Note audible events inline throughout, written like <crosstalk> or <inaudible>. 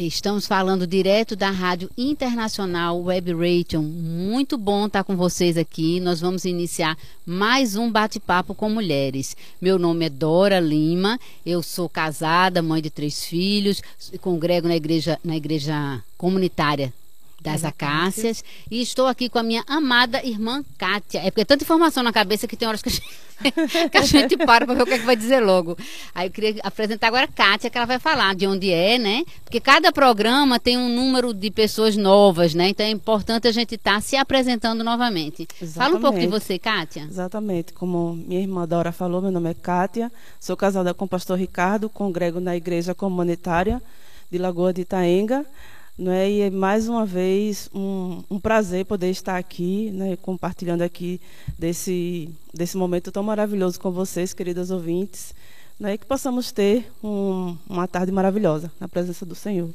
Estamos falando direto da Rádio Internacional Web Radio. Muito bom estar com vocês aqui. Nós vamos iniciar mais um bate-papo com mulheres. Meu nome é Dora Lima. Eu sou casada, mãe de três filhos, congrego na igreja, na igreja comunitária das Acácias. E estou aqui com a minha amada irmã Kátia. É porque é tanta informação na cabeça que tem horas que a gente, <laughs> que a gente para para ver o que, é que vai dizer logo. Aí eu queria apresentar agora a Kátia, que ela vai falar de onde é, né? Porque cada programa tem um número de pessoas novas, né? Então é importante a gente estar tá se apresentando novamente. Exatamente. Fala um pouco de você, Kátia. Exatamente. Como minha irmã Dora falou, meu nome é Kátia. Sou casada com o pastor Ricardo, congrego na igreja comunitária de Lagoa de Itaenga. Né? E é mais uma vez um, um prazer poder estar aqui, né? compartilhando aqui desse, desse momento tão maravilhoso com vocês, queridas ouvintes, né? e que possamos ter um, uma tarde maravilhosa na presença do Senhor.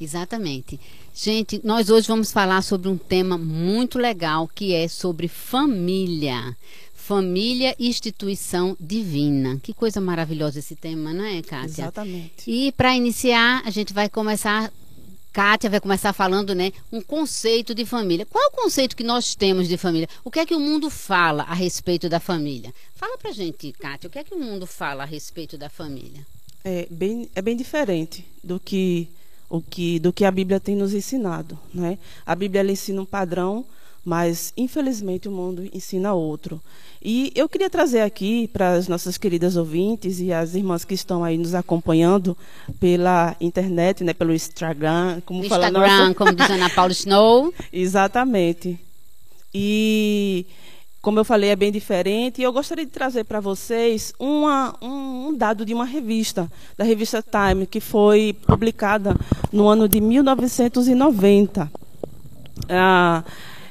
Exatamente. Gente, nós hoje vamos falar sobre um tema muito legal que é sobre família. Família instituição divina. Que coisa maravilhosa esse tema, não é, Kátia? Exatamente. E para iniciar, a gente vai começar Kátia vai começar falando, né, um conceito de família. Qual é o conceito que nós temos de família? O que é que o mundo fala a respeito da família? Fala pra gente, Kátia, o que é que o mundo fala a respeito da família? É bem, é bem diferente do que, o que, do que a Bíblia tem nos ensinado. Né? A Bíblia ensina um padrão, mas infelizmente o mundo ensina outro. E eu queria trazer aqui para as nossas queridas ouvintes e as irmãs que estão aí nos acompanhando pela internet, né, pelo Instagram, como no fala Instagram, como diz Ana <laughs> Paula Snow. Exatamente. E como eu falei, é bem diferente. E eu gostaria de trazer para vocês uma, um, um, dado de uma revista, da revista Time, que foi publicada no ano de 1990. Ah,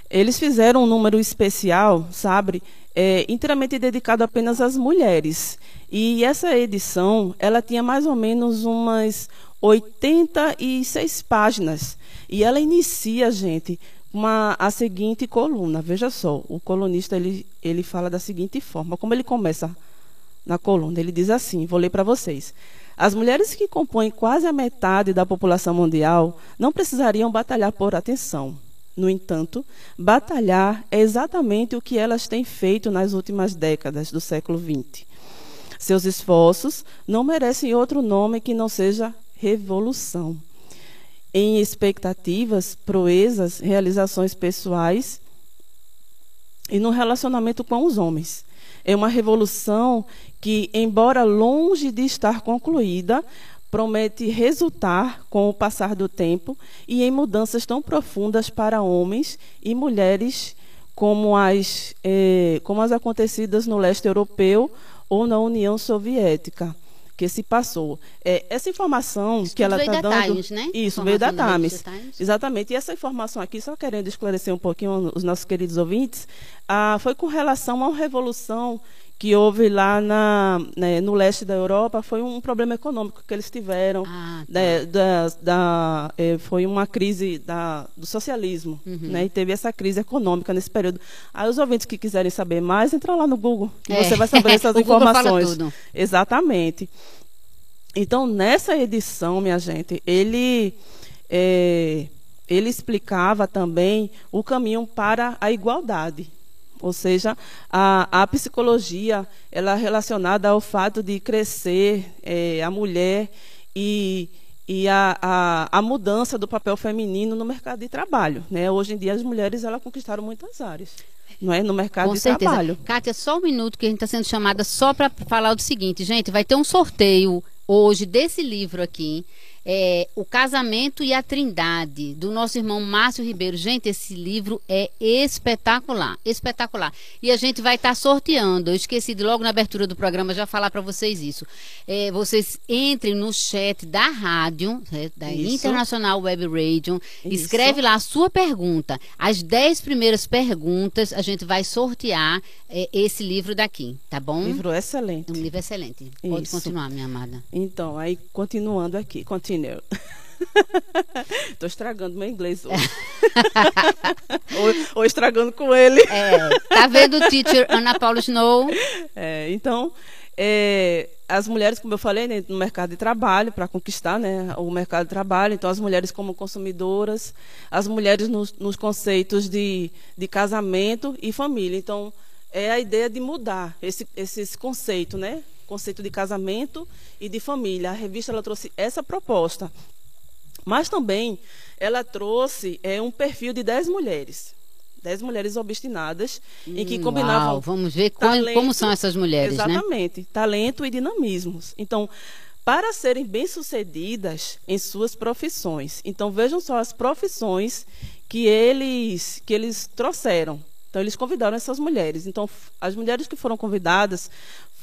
eles fizeram um número especial, sabe, é, inteiramente dedicado apenas às mulheres. E essa edição, ela tinha mais ou menos umas 86 páginas. E ela inicia, gente, uma, a seguinte coluna. Veja só, o colunista ele, ele fala da seguinte forma. Como ele começa na coluna? Ele diz assim, vou ler para vocês. As mulheres que compõem quase a metade da população mundial não precisariam batalhar por atenção no entanto, batalhar é exatamente o que elas têm feito nas últimas décadas do século XX. Seus esforços não merecem outro nome que não seja revolução. Em expectativas, proezas, realizações pessoais e no relacionamento com os homens. É uma revolução que, embora longe de estar concluída, promete resultar com o passar do tempo e em mudanças tão profundas para homens e mulheres como as, eh, como as acontecidas no leste europeu ou na União Soviética que se passou. É, essa informação Isso que ela está dando. Times, né? Isso, veio da Times. Exatamente. E essa informação aqui, só querendo esclarecer um pouquinho os nossos queridos ouvintes, ah, foi com relação a uma revolução que houve lá na, né, no leste da Europa foi um problema econômico que eles tiveram. Ah, tá. né, da, da é, foi uma crise da, do socialismo. Uhum. Né, e teve essa crise econômica nesse período. Aí os ouvintes que quiserem saber mais, entra lá no Google, que é. você vai saber essas <laughs> informações. Exatamente. Então, nessa edição, minha gente, ele, é, ele explicava também o caminho para a igualdade. Ou seja, a, a psicologia ela é relacionada ao fato de crescer é, a mulher e, e a, a, a, mudança do papel feminino no mercado de trabalho. Né? Hoje em dia as mulheres ela conquistaram muitas áreas. Não é? No mercado Com de certeza. trabalho. Kátia, só um minuto que a gente está sendo chamada só para falar do seguinte, gente, vai ter um sorteio hoje desse livro aqui é, O Casamento e a Trindade, do nosso irmão Márcio Ribeiro. Gente, esse livro é espetacular, espetacular. E a gente vai estar tá sorteando. Eu esqueci de logo na abertura do programa já falar para vocês isso. É, vocês entrem no chat da rádio, é, da isso. Internacional Web Radio, isso. escreve lá a sua pergunta. As dez primeiras perguntas a gente vai sortear é, esse livro daqui, tá bom? Livro excelente. Um livro excelente. Pode isso. continuar, minha amada. Então, aí continuando aqui, continua Estou <laughs> Tô estragando meu inglês hoje. <laughs> ou, ou, estragando com ele. É, tá vendo, teacher Ana Paula Snow? É, então, é, as mulheres, como eu falei, né, no mercado de trabalho, para conquistar né, o mercado de trabalho, então as mulheres como consumidoras, as mulheres nos, nos conceitos de, de casamento e família. Então, é a ideia de mudar esse, esse conceito, né? Conceito de casamento e de família. A revista ela trouxe essa proposta. Mas também ela trouxe é, um perfil de 10 mulheres. 10 mulheres obstinadas, em que hum, combinavam. Uau, vamos ver talento, como são essas mulheres. Né? Exatamente, né? talento e dinamismos. Então, para serem bem-sucedidas em suas profissões. Então, vejam só as profissões que eles, que eles trouxeram. Então, eles convidaram essas mulheres. Então, as mulheres que foram convidadas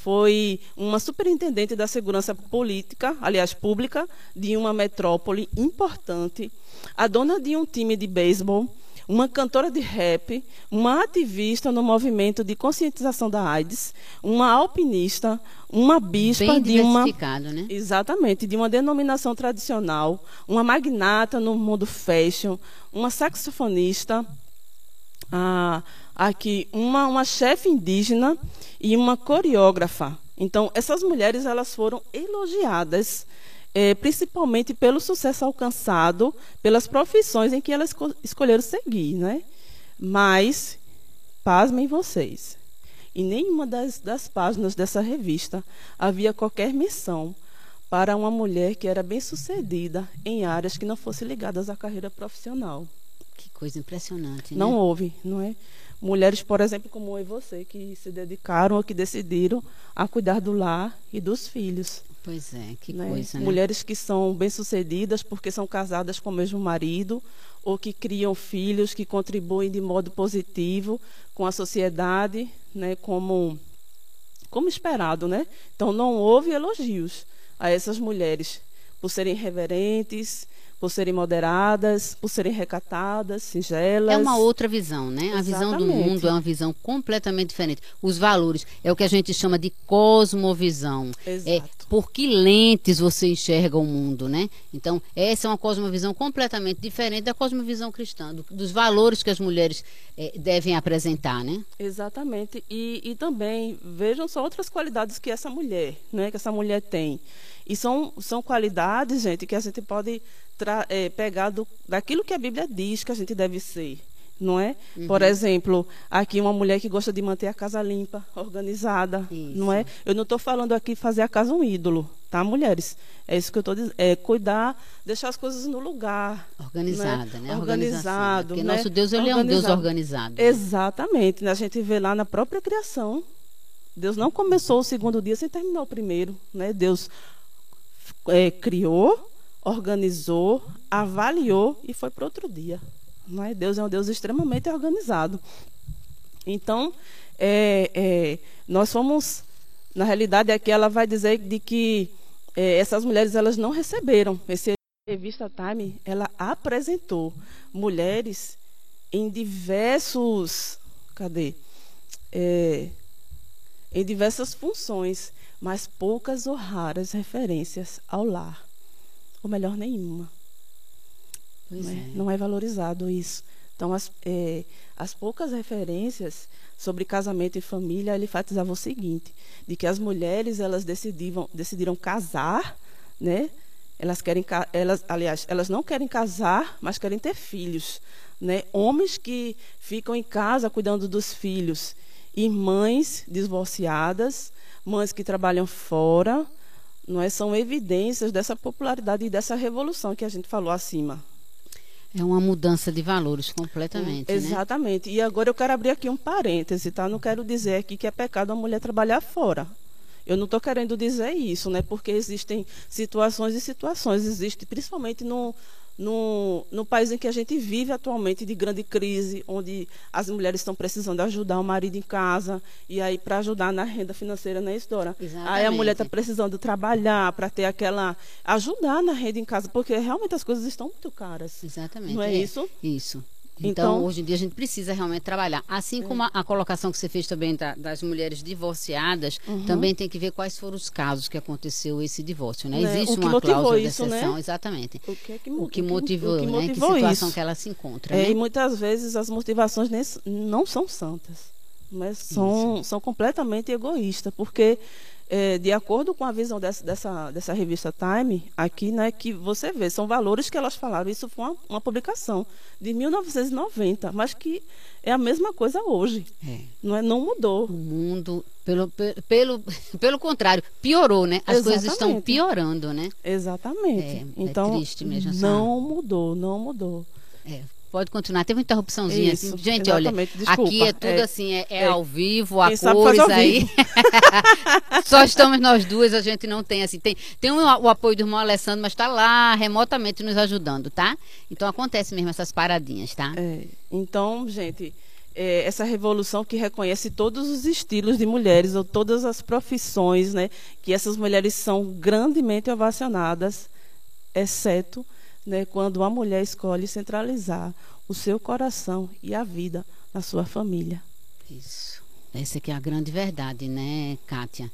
foi uma superintendente da segurança política, aliás, pública, de uma metrópole importante, a dona de um time de beisebol, uma cantora de rap, uma ativista no movimento de conscientização da AIDS, uma alpinista, uma bispa Bem de uma né? exatamente de uma denominação tradicional, uma magnata no mundo fashion, uma saxofonista, ah, aqui uma, uma chefe indígena e uma coreógrafa. Então, essas mulheres elas foram elogiadas, é, principalmente pelo sucesso alcançado, pelas profissões em que elas escolheram seguir. Né? Mas, pasmem vocês, em nenhuma das, das páginas dessa revista havia qualquer menção para uma mulher que era bem-sucedida em áreas que não fossem ligadas à carreira profissional. Que coisa impressionante. Não né? houve, não é? Mulheres, por exemplo, como eu e você, que se dedicaram ou que decidiram a cuidar do lar e dos filhos. Pois é, que né? coisa. Né? Mulheres que são bem-sucedidas porque são casadas com o mesmo marido ou que criam filhos que contribuem de modo positivo com a sociedade, né, como como esperado, né? Então não houve elogios a essas mulheres por serem reverentes, por serem moderadas, por serem recatadas, singelas. É uma outra visão, né? A visão do mundo é uma visão completamente diferente. Os valores é o que a gente chama de cosmovisão. Exato. É por que lentes você enxerga o mundo, né? Então, essa é uma cosmovisão completamente diferente da cosmovisão cristã, do, dos valores que as mulheres é, devem apresentar, né? Exatamente. E, e também vejam só outras qualidades que essa mulher, né? Que essa mulher tem. E são, são qualidades, gente, que a gente pode é, pegar do, daquilo que a Bíblia diz que a gente deve ser. Não é? Uhum. Por exemplo, aqui uma mulher que gosta de manter a casa limpa, organizada, isso. não é? Eu não estou falando aqui fazer a casa um ídolo, tá, mulheres? É isso que eu estou dizendo, é cuidar, deixar as coisas no lugar. Organizada, né? né? Organizado. Porque né? nosso Deus, ele organizado. é um Deus organizado. Exatamente. Né? A gente vê lá na própria criação. Deus não começou o segundo dia sem terminar o primeiro. Né? Deus é, criou, organizou, avaliou e foi para outro dia. Não é? Deus é um Deus extremamente organizado. Então, é, é, nós fomos, na realidade, aqui ela vai dizer de que é, essas mulheres elas não receberam. Esse revista Time, ela apresentou mulheres em diversos, cadê? Em diversas funções mas poucas ou raras referências ao lar. Ou melhor, nenhuma. Não é, é. não, é, valorizado isso. Então, as, é, as poucas referências sobre casamento e família, ele enfatizava o seguinte, de que as mulheres, elas decidiram, decidiram casar, né? Elas querem, elas, aliás, elas não querem casar, mas querem ter filhos, né? Homens que ficam em casa cuidando dos filhos e mães divorciadas mães que trabalham fora, não é? são evidências dessa popularidade e dessa revolução que a gente falou acima. É uma mudança de valores completamente. Hum, exatamente. Né? E agora eu quero abrir aqui um parêntese, tá? Não quero dizer aqui que é pecado a mulher trabalhar fora. Eu não estou querendo dizer isso, né? Porque existem situações e situações. Existe, principalmente no, no, no país em que a gente vive atualmente de grande crise, onde as mulheres estão precisando ajudar o marido em casa, e aí para ajudar na renda financeira, né, Isdora? Exatamente. Aí a mulher está precisando trabalhar para ter aquela. ajudar na renda em casa, porque realmente as coisas estão muito caras. Exatamente. Não é, é isso? Isso. Então, então, hoje em dia a gente precisa realmente trabalhar. Assim como a, a colocação que você fez também da, das mulheres divorciadas, uhum. também tem que ver quais foram os casos que aconteceu esse divórcio, né? né? Existe uma cláusula isso, de exceção, né? exatamente. O que, é que, o que motivou, o que, motivou né? que situação isso. que ela se encontra. É, né? E muitas vezes as motivações não são santas, mas são, são completamente egoístas, porque é, de acordo com a visão dessa, dessa, dessa, revista Time, aqui, né, que você vê, são valores que elas falaram. Isso foi uma, uma publicação de 1990, mas que é a mesma coisa hoje. É. Não, é, não mudou. O mundo, pelo, pelo, pelo contrário, piorou, né? As Exatamente. coisas estão piorando, né? Exatamente. É, é então, é triste mesmo. Não mudou, não mudou. É, Pode continuar. Teve uma interrupçãozinha Isso, assim. Gente, olha, Desculpa. aqui é tudo é, assim, é, é, é, ao vivo, a cores aí. <laughs> Só estamos nós duas, a gente não tem assim. Tem, tem o, o apoio do irmão Alessandro, mas está lá remotamente nos ajudando, tá? Então acontece mesmo essas paradinhas, tá? É, então, gente, é, essa revolução que reconhece todos os estilos de mulheres ou todas as profissões, né? Que essas mulheres são grandemente ovacionadas, exceto né, quando a mulher escolhe centralizar o seu coração e a vida na sua família. Isso. Essa aqui é a grande verdade, né, Kátia?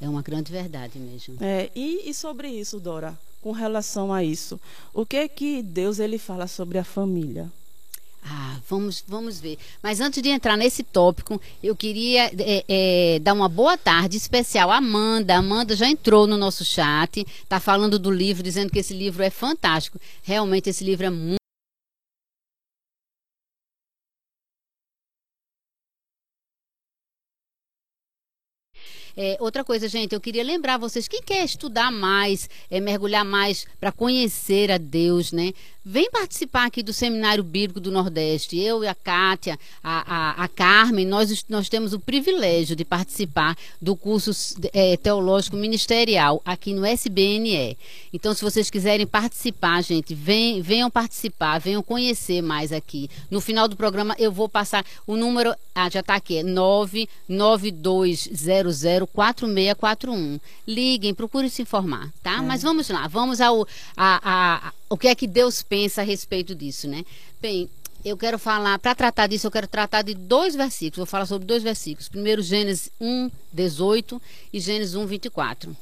É uma grande verdade mesmo. É, e, e sobre isso, Dora, com relação a isso, o que é que Deus ele fala sobre a família? Ah, vamos, vamos ver. Mas antes de entrar nesse tópico, eu queria é, é, dar uma boa tarde especial à Amanda. A Amanda já entrou no nosso chat, está falando do livro, dizendo que esse livro é fantástico. Realmente, esse livro é muito. É, outra coisa, gente, eu queria lembrar vocês, quem quer estudar mais, é, mergulhar mais para conhecer a Deus, né? Vem participar aqui do Seminário Bíblico do Nordeste. Eu e a Kátia, a, a, a Carmen, nós, nós temos o privilégio de participar do curso é, teológico ministerial aqui no SBNE. Então, se vocês quiserem participar, gente, vem, venham participar, venham conhecer mais aqui. No final do programa, eu vou passar o número, ah, já está aqui, é 992004641. Liguem, procurem se informar, tá? É. Mas vamos lá, vamos ao a, a, o que é que Deus pensa a respeito disso, né? Bem, eu quero falar, para tratar disso, eu quero tratar de dois versículos. Vou falar sobre dois versículos. Primeiro, Gênesis 1, 18 e Gênesis 1, 24.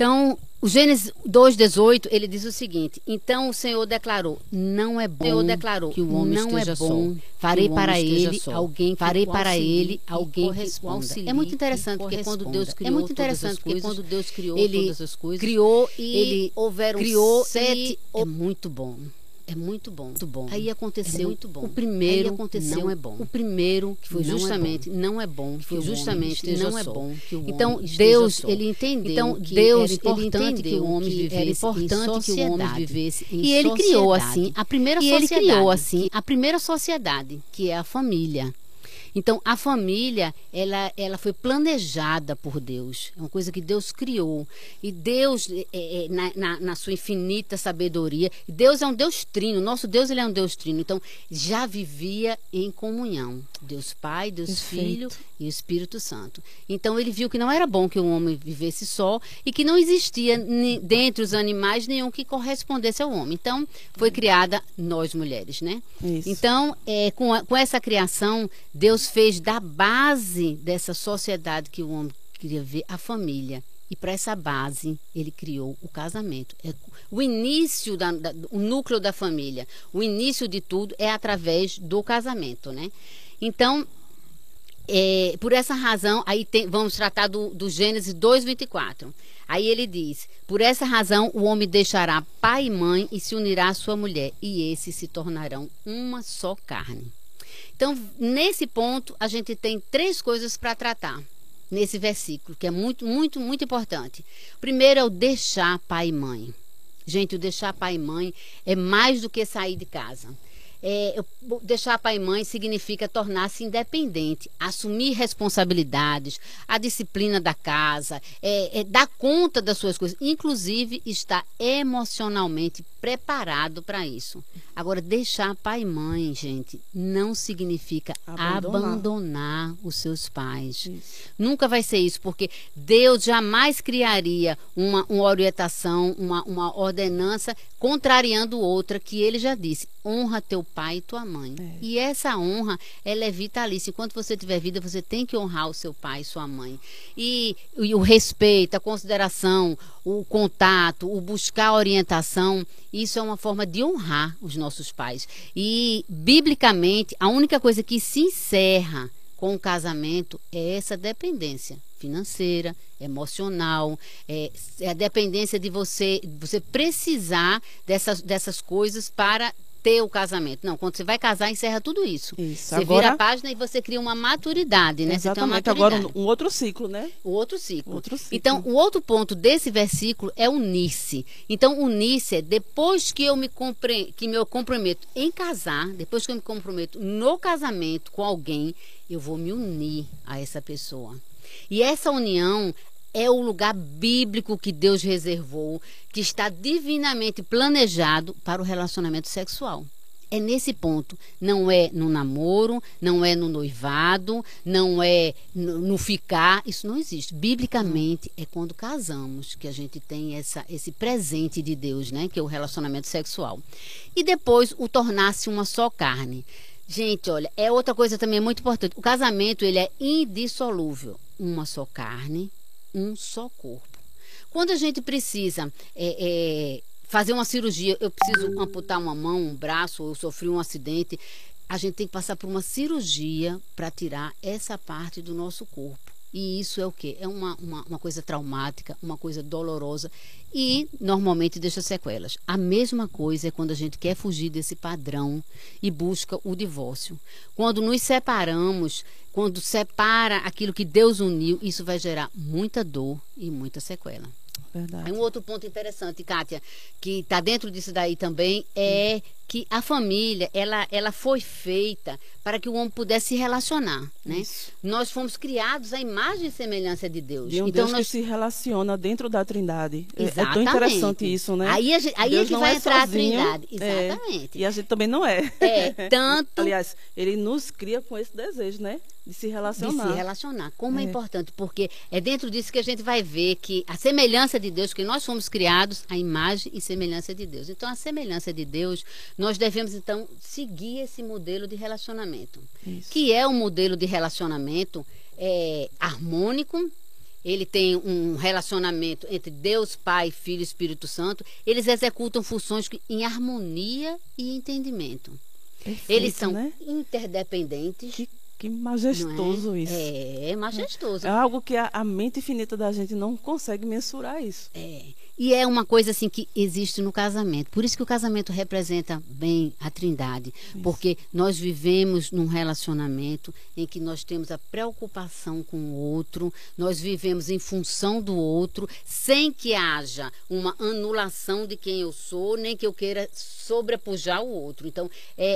Então, o Gênesis 2:18, ele diz o seguinte: Então o Senhor declarou: Não é bom. O Senhor declarou que o homem não é bom. Farei para ele só. alguém farei para ele alguém que É muito interessante porque quando Deus criou é muito interessante porque quando Deus criou ele todas as coisas, criou e ele houveram criou sete. E, é muito bom. É muito bom. Muito bom. Aí aconteceu. É muito bom. O primeiro Aí aconteceu. Não é bom. O primeiro que foi não justamente é não é bom. Que foi justamente não é bom. Que o então Deus ele entendeu. Então Deus ele entende que o homem vivesse importante que o homem vivesse em e ele criou assim a primeira e sociedade. ele criou assim a primeira sociedade que é a família. Então, a família, ela, ela foi planejada por Deus. É uma coisa que Deus criou. E Deus, é, é, na, na, na, sua infinita sabedoria, Deus é um Deus trino. Nosso Deus, ele é um Deus trino. Então, já vivia em comunhão. Deus Pai, Deus Perfeito. Filho e o Espírito Santo. Então, ele viu que não era bom que o homem vivesse só e que não existia dentre os animais nenhum que correspondesse ao homem. Então, foi criada nós mulheres, né? Isso. Então, é, com, a, com essa criação, Deus Deus fez da base dessa sociedade que o homem queria ver a família. E para essa base, ele criou o casamento. É o início, da, da, o núcleo da família, o início de tudo é através do casamento, né? Então, é, por essa razão, aí tem, vamos tratar do, do Gênesis 2,24. Aí ele diz: Por essa razão, o homem deixará pai e mãe e se unirá à sua mulher, e esses se tornarão uma só carne. Então, nesse ponto, a gente tem três coisas para tratar nesse versículo, que é muito, muito, muito importante. Primeiro é o deixar pai e mãe. Gente, o deixar pai e mãe é mais do que sair de casa. É, deixar pai e mãe significa tornar-se independente, assumir responsabilidades, a disciplina da casa, é, é, dar conta das suas coisas, inclusive estar emocionalmente preparado para isso. Agora, deixar pai e mãe, gente, não significa abandonar, abandonar os seus pais. Isso. Nunca vai ser isso, porque Deus jamais criaria uma, uma orientação, uma, uma ordenança contrariando outra que ele já disse: honra teu pai e tua mãe. É. E essa honra, ela é vitalícia. Enquanto você tiver vida, você tem que honrar o seu pai e sua mãe. E, e o respeito, a consideração, o contato, o buscar orientação, isso é uma forma de honrar os nossos pais. E, biblicamente, a única coisa que se encerra com o casamento é essa dependência. financeira, emocional, é, é a dependência de você, você precisar dessas, dessas coisas para ter o casamento. Não, quando você vai casar, encerra tudo isso. Isso. Você Agora- vira a página e você cria uma maturidade, né? Você tem uma Exatamente. Agora maturidade. um, um outro ciclo, né? O outro ciclo. Outro ciclo. Então, o outro ponto desse versículo é unir-se. Então, unir-se é depois que eu me compre... que eu comprometo em casar, depois que eu me comprometo no casamento com alguém, eu vou me unir a essa pessoa. E essa união é o lugar bíblico que Deus reservou, que está divinamente planejado para o relacionamento sexual. É nesse ponto. Não é no namoro, não é no noivado, não é no, ficar. Isso não existe. Biblicamente, é quando casamos que a gente tem essa, esse presente de Deus, né? Que é o relacionamento sexual. E depois o tornar-se uma só carne. Gente, olha, é outra coisa também muito importante. O casamento, ele é indissolúvel. Uma só carne, um só corpo. Quando a gente precisa é, é, fazer uma cirurgia, eu preciso amputar uma mão, um braço, ou eu sofri um acidente, a gente tem que passar por uma cirurgia para tirar essa parte do nosso corpo. E isso é o quê? É uma, uma, uma coisa traumática, uma coisa dolorosa e normalmente deixa sequelas. A mesma coisa é quando a gente quer fugir desse padrão e busca o divórcio. Quando nos separamos, quando separa aquilo que Deus uniu, isso vai gerar muita dor e muita sequela. Verdade. um outro ponto interessante, Kátia, que está dentro disso daí também, é que a família, ela, ela foi feita para que o homem pudesse se relacionar, né? Isso. Nós fomos criados à imagem e semelhança de Deus. De um então Deus nós que se relaciona dentro da Trindade. É- É, tão Exatamente. interessante isso, né? Aí, a gente- aí é Deus que não vai é entrar sozinho, a Trindade. é. Exatamente. E a gente também não é. É, tanto <laughs> Aliás, ele nos cria com esse desejo, né? De se de relacionar. se relacionar. Como é. É. importante, porque é dentro disso que a gente vai ver que a semelhança de Deus, que nós fomos criados, a imagem e semelhança de Deus. Então, a semelhança de Deus, nós devemos então seguir esse modelo de relacionamento, Isso. que é um modelo de relacionamento é, harmônico. Ele tem um relacionamento entre Deus, Pai, Filho e Espírito Santo. Eles executam funções em harmonia e entendimento. Perfeito, Eles são Né? interdependentes. Que, que é? majestoso isso. É, é majestoso. É algo que a, a mente infinita da gente não consegue mensurar isso. É. E é uma coisa assim que existe no casamento. Por isso que o casamento representa bem a Trindade, porque nós vivemos num relacionamento em que nós temos a preocupação com o outro, nós vivemos em função do outro, sem que haja uma anulação de quem eu sou, nem que eu queira sobrepujar o outro. Então, é,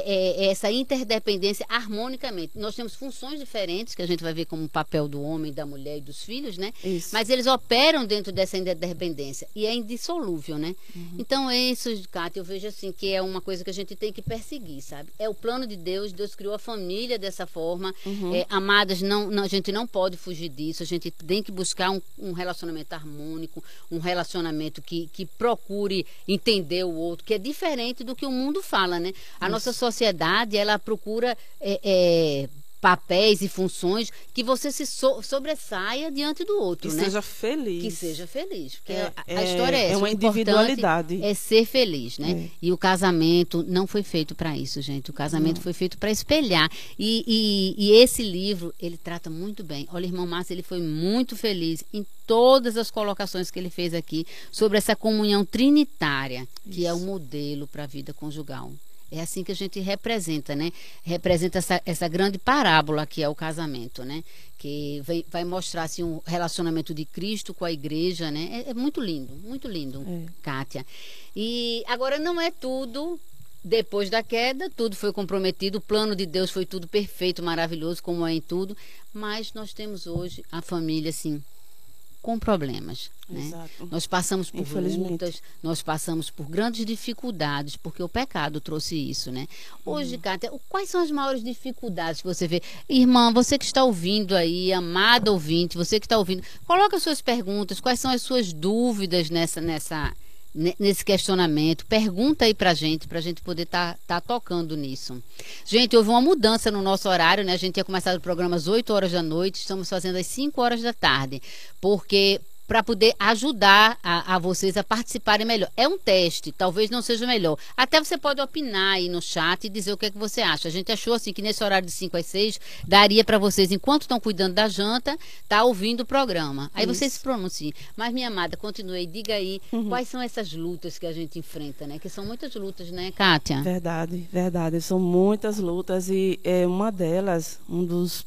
é- é essa interdependência harmonicamente. Nós temos funções diferentes, que a gente vai ver como o papel do homem, da mulher e dos filhos, né? Isso. Mas eles operam dentro dessa interdependência e é indissolúvel, né? Uhum. Então, é isso, Cátia, eu vejo assim que é uma coisa que a gente tem que perseguir, sabe? É o plano de Deus, Deus criou a família dessa forma. Uhum. É, amadas, não, não- a gente não pode fugir disso, a gente tem que buscar um, um relacionamento harmônico, um relacionamento que, que procure entender o outro, que é diferente do que o mundo fala, né? A nossa sociedade, ela procura é, é, papéis e funções que você se so- sobressaia diante do outro, Que né? seja feliz. Que seja feliz. Porque É, a, a é- história é essa. é uma individualidade. É ser feliz, né? É. E o casamento não foi feito para isso, gente. O casamento foi feito para espelhar. E, e- e esse livro, ele trata muito bem. Olha, irmão Márcio, ele foi muito feliz em todas as colocações que ele fez aqui sobre essa comunhão trinitária, que é o Isso. modelo para a vida conjugal. É assim que a gente representa, né? Representa essa, essa grande parábola que é o casamento, né? Que vai, vai mostrar assim, um relacionamento de Cristo com a igreja, né? É, é muito lindo, muito lindo, É. Kátia. E agora não é tudo. Depois da queda, tudo foi comprometido, o plano de Deus foi tudo perfeito, maravilhoso, como é em tudo. Mas nós temos hoje a família, assim, com problemas. Né? Nós passamos por lutas, nós passamos por grandes dificuldades, porque o pecado trouxe isso, né? Hoje, Cátia, o- quais são as maiores dificuldades que você vê? Irmã, você que está ouvindo aí, amada ouvinte, você que está ouvindo, coloca as suas perguntas, quais são as suas dúvidas nessa, nessa, ne- nesse questionamento. Pergunta aí pra gente, pra gente poder estar tocando nisso. Gente, houve uma mudança no nosso horário, né? A gente tinha começado o programa às 8 horas da noite, estamos fazendo às 5 horas da tarde, porque para poder ajudar a, a, vocês a participarem melhor. É um teste, talvez não seja melhor. Até você pode opinar aí no chat e dizer o que é que você acha. A gente achou assim que nesse horário de 5 às 6 daria para vocês, enquanto estão cuidando da janta, tá ouvindo o programa. Aí Isso. vocês se pronunciem. Mas, minha amada, continue diga aí uhum. quais são essas lutas que a gente enfrenta, né? Que são muitas lutas, né, Kátia? Verdade, verdade. São muitas lutas e é, uma delas, um dos,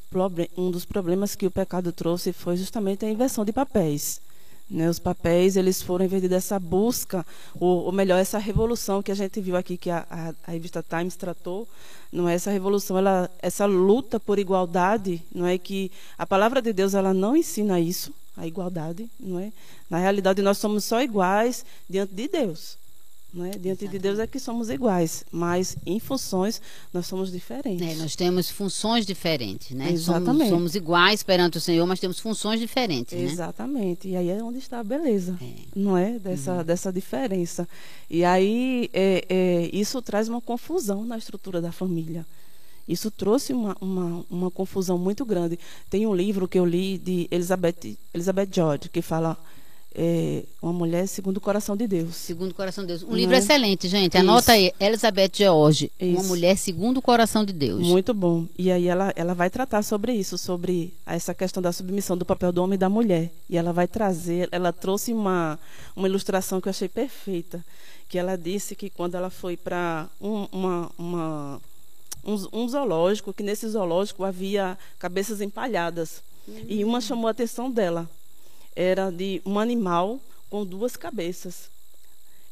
um dos problemas que o pecado trouxe foi justamente a inversão de papéis. Né, os papéis eles foram em vez dessa busca, ou, ou, melhor, essa revolução que a gente viu aqui que a, a, a, revista Times tratou, não é essa revolução, ela, essa luta por igualdade, não é que a palavra de Deus ela não ensina isso, a igualdade, não é? Na realidade nós somos só iguais diante de Deus. Né? Diante Exatamente. de Deus é que somos iguais, mas em funções nós somos diferentes. É, nós temos funções diferentes, né? Exatamente. Somos, somos, iguais perante o Senhor, mas temos funções diferentes, né? Exatamente. E aí é onde está a beleza, é. não é? Dessa, uhum. dessa diferença. E aí é, é, isso traz uma confusão na estrutura da família. Isso trouxe uma, uma, uma confusão muito grande. Tem um livro que eu li de Elizabeth, Elizabeth George, que fala é, uma mulher segundo o coração de Deus. Segundo o coração de Deus. Um Não livro é? excelente, gente. Anota Isso. aí. Elizabeth George. Isso. Uma mulher segundo o coração de Deus. Muito bom. E aí ela, ela vai tratar sobre isso, sobre essa questão da submissão do papel do homem e da mulher. E ela vai trazer, ela trouxe uma, uma ilustração que eu achei perfeita. Que ela disse que quando ela foi para um, uma, uma um, um zoológico, que nesse zoológico havia cabeças empalhadas. Uhum. E uma chamou a atenção dela era de um animal com duas cabeças.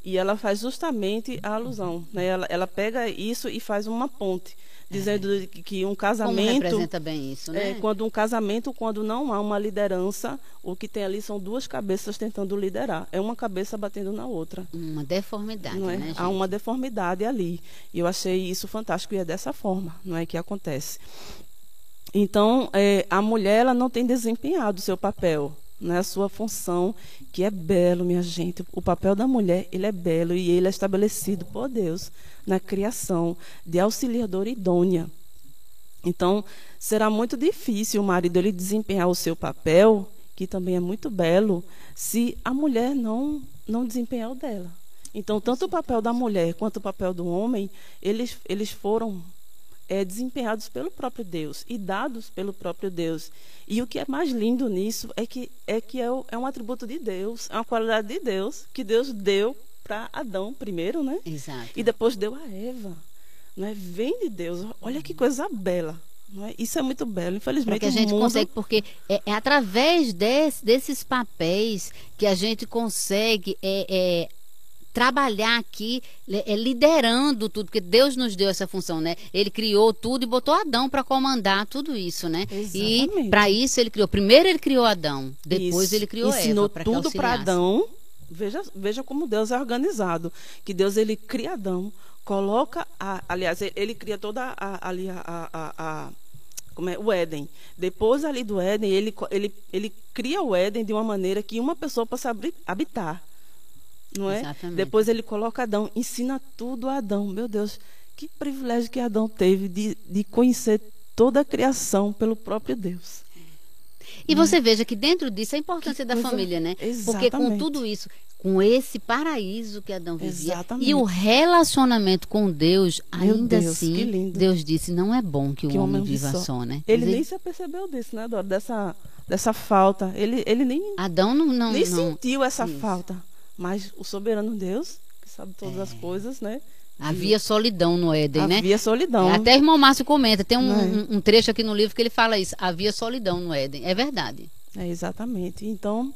E ela faz justamente a alusão. Né? Ela, ela pega isso e faz uma ponte, dizendo é. que um casamento. Como representa bem isso, né? É, quando um casamento, quando não há uma liderança, o que tem ali são duas cabeças tentando liderar. É uma cabeça batendo na outra. Uma deformidade, não é? né? Gente? Há uma deformidade ali. E eu achei isso fantástico e é dessa forma, não é que acontece. Então, é, a mulher ela não tem desempenhado o seu papel né, a sua função, que é belo, minha gente. O papel da mulher, ele é belo e ele é estabelecido por Deus na criação de auxiliadora idônea. Então, será muito difícil o marido ele desempenhar o seu papel, que também é muito belo, se a mulher não não desempenhar o dela. Então, tanto o papel da mulher quanto o papel do homem, eles eles foram é, desempenhados pelo próprio Deus e dados pelo próprio Deus. E o que é mais lindo nisso é que é que é, o, é um atributo de Deus, é uma qualidade de Deus que Deus deu para Adão primeiro, né? Exato. E depois deu a Eva. Não é? Vem de Deus. Olha que coisa bela. Não é? Isso é muito belo. Infelizmente, porque a gente mundo... consegue, porque é, é através desse, desses papéis que a gente consegue é, é trabalhar aqui é, liderando tudo, porque Deus nos deu essa função, né? Ele criou tudo e botou Adão para comandar tudo isso, né? Exatamente. E para isso ele criou. Primeiro ele criou Adão, depois isso. ele criou Ensinou Eva. Ensinou tudo para Adão. Veja, veja como Deus é organizado. Que Deus ele cria Adão, coloca, a, aliás, ele, ele cria toda a, ali a, a, a como é, o Éden. Depois ali do Éden, ele, ele, ele cria o Éden de uma maneira que uma pessoa possa habitar não é? Exatamente. Depois ele coloca Adão, ensina tudo a Adão. Meu Deus, que privilégio que Adão teve de, de conhecer toda a criação pelo próprio Deus. E você veja que dentro disso a importância da família, né? Exatamente. Porque com tudo isso, com esse paraíso que Adão vivia Exatamente. e o relacionamento com Deus, ainda Deus, assim, Deus disse, não é bom que o que homem, homem viva só. só, né? Ele dizer, nem se apercebeu disso, né, Dora? Dessa, dessa falta. Ele, ele nem, Adão não, não, nem não, sentiu essa isso. falta. Mas o soberano Deus, que sabe todas é. as coisas, né? Havia solidão no Éden, Havia né? Havia solidão. Até o irmão Márcio comenta, tem um, é? um, trecho aqui no livro que ele fala isso. Havia solidão no Éden. É verdade. É, exatamente. Então,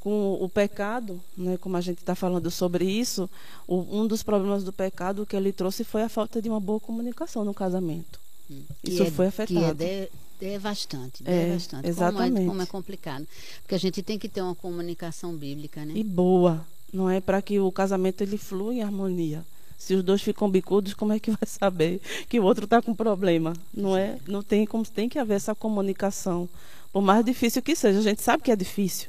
com o pecado, né, como a gente está falando sobre isso, o, um dos problemas do pecado que ele trouxe foi a falta de uma boa comunicação no casamento. Hum. Isso é, foi afetado. Que é de, devastante, é, devastante. Exatamente. Como é, como é complicado. Porque a gente tem que ter uma comunicação bíblica, né? E boa, não é para que o casamento ele flua em harmonia. Se os dois ficam bicudos, como é que vai saber que o outro está com problema? Não é? Não tem como tem que haver essa comunicação. Por mais difícil que seja, a gente sabe que é difícil.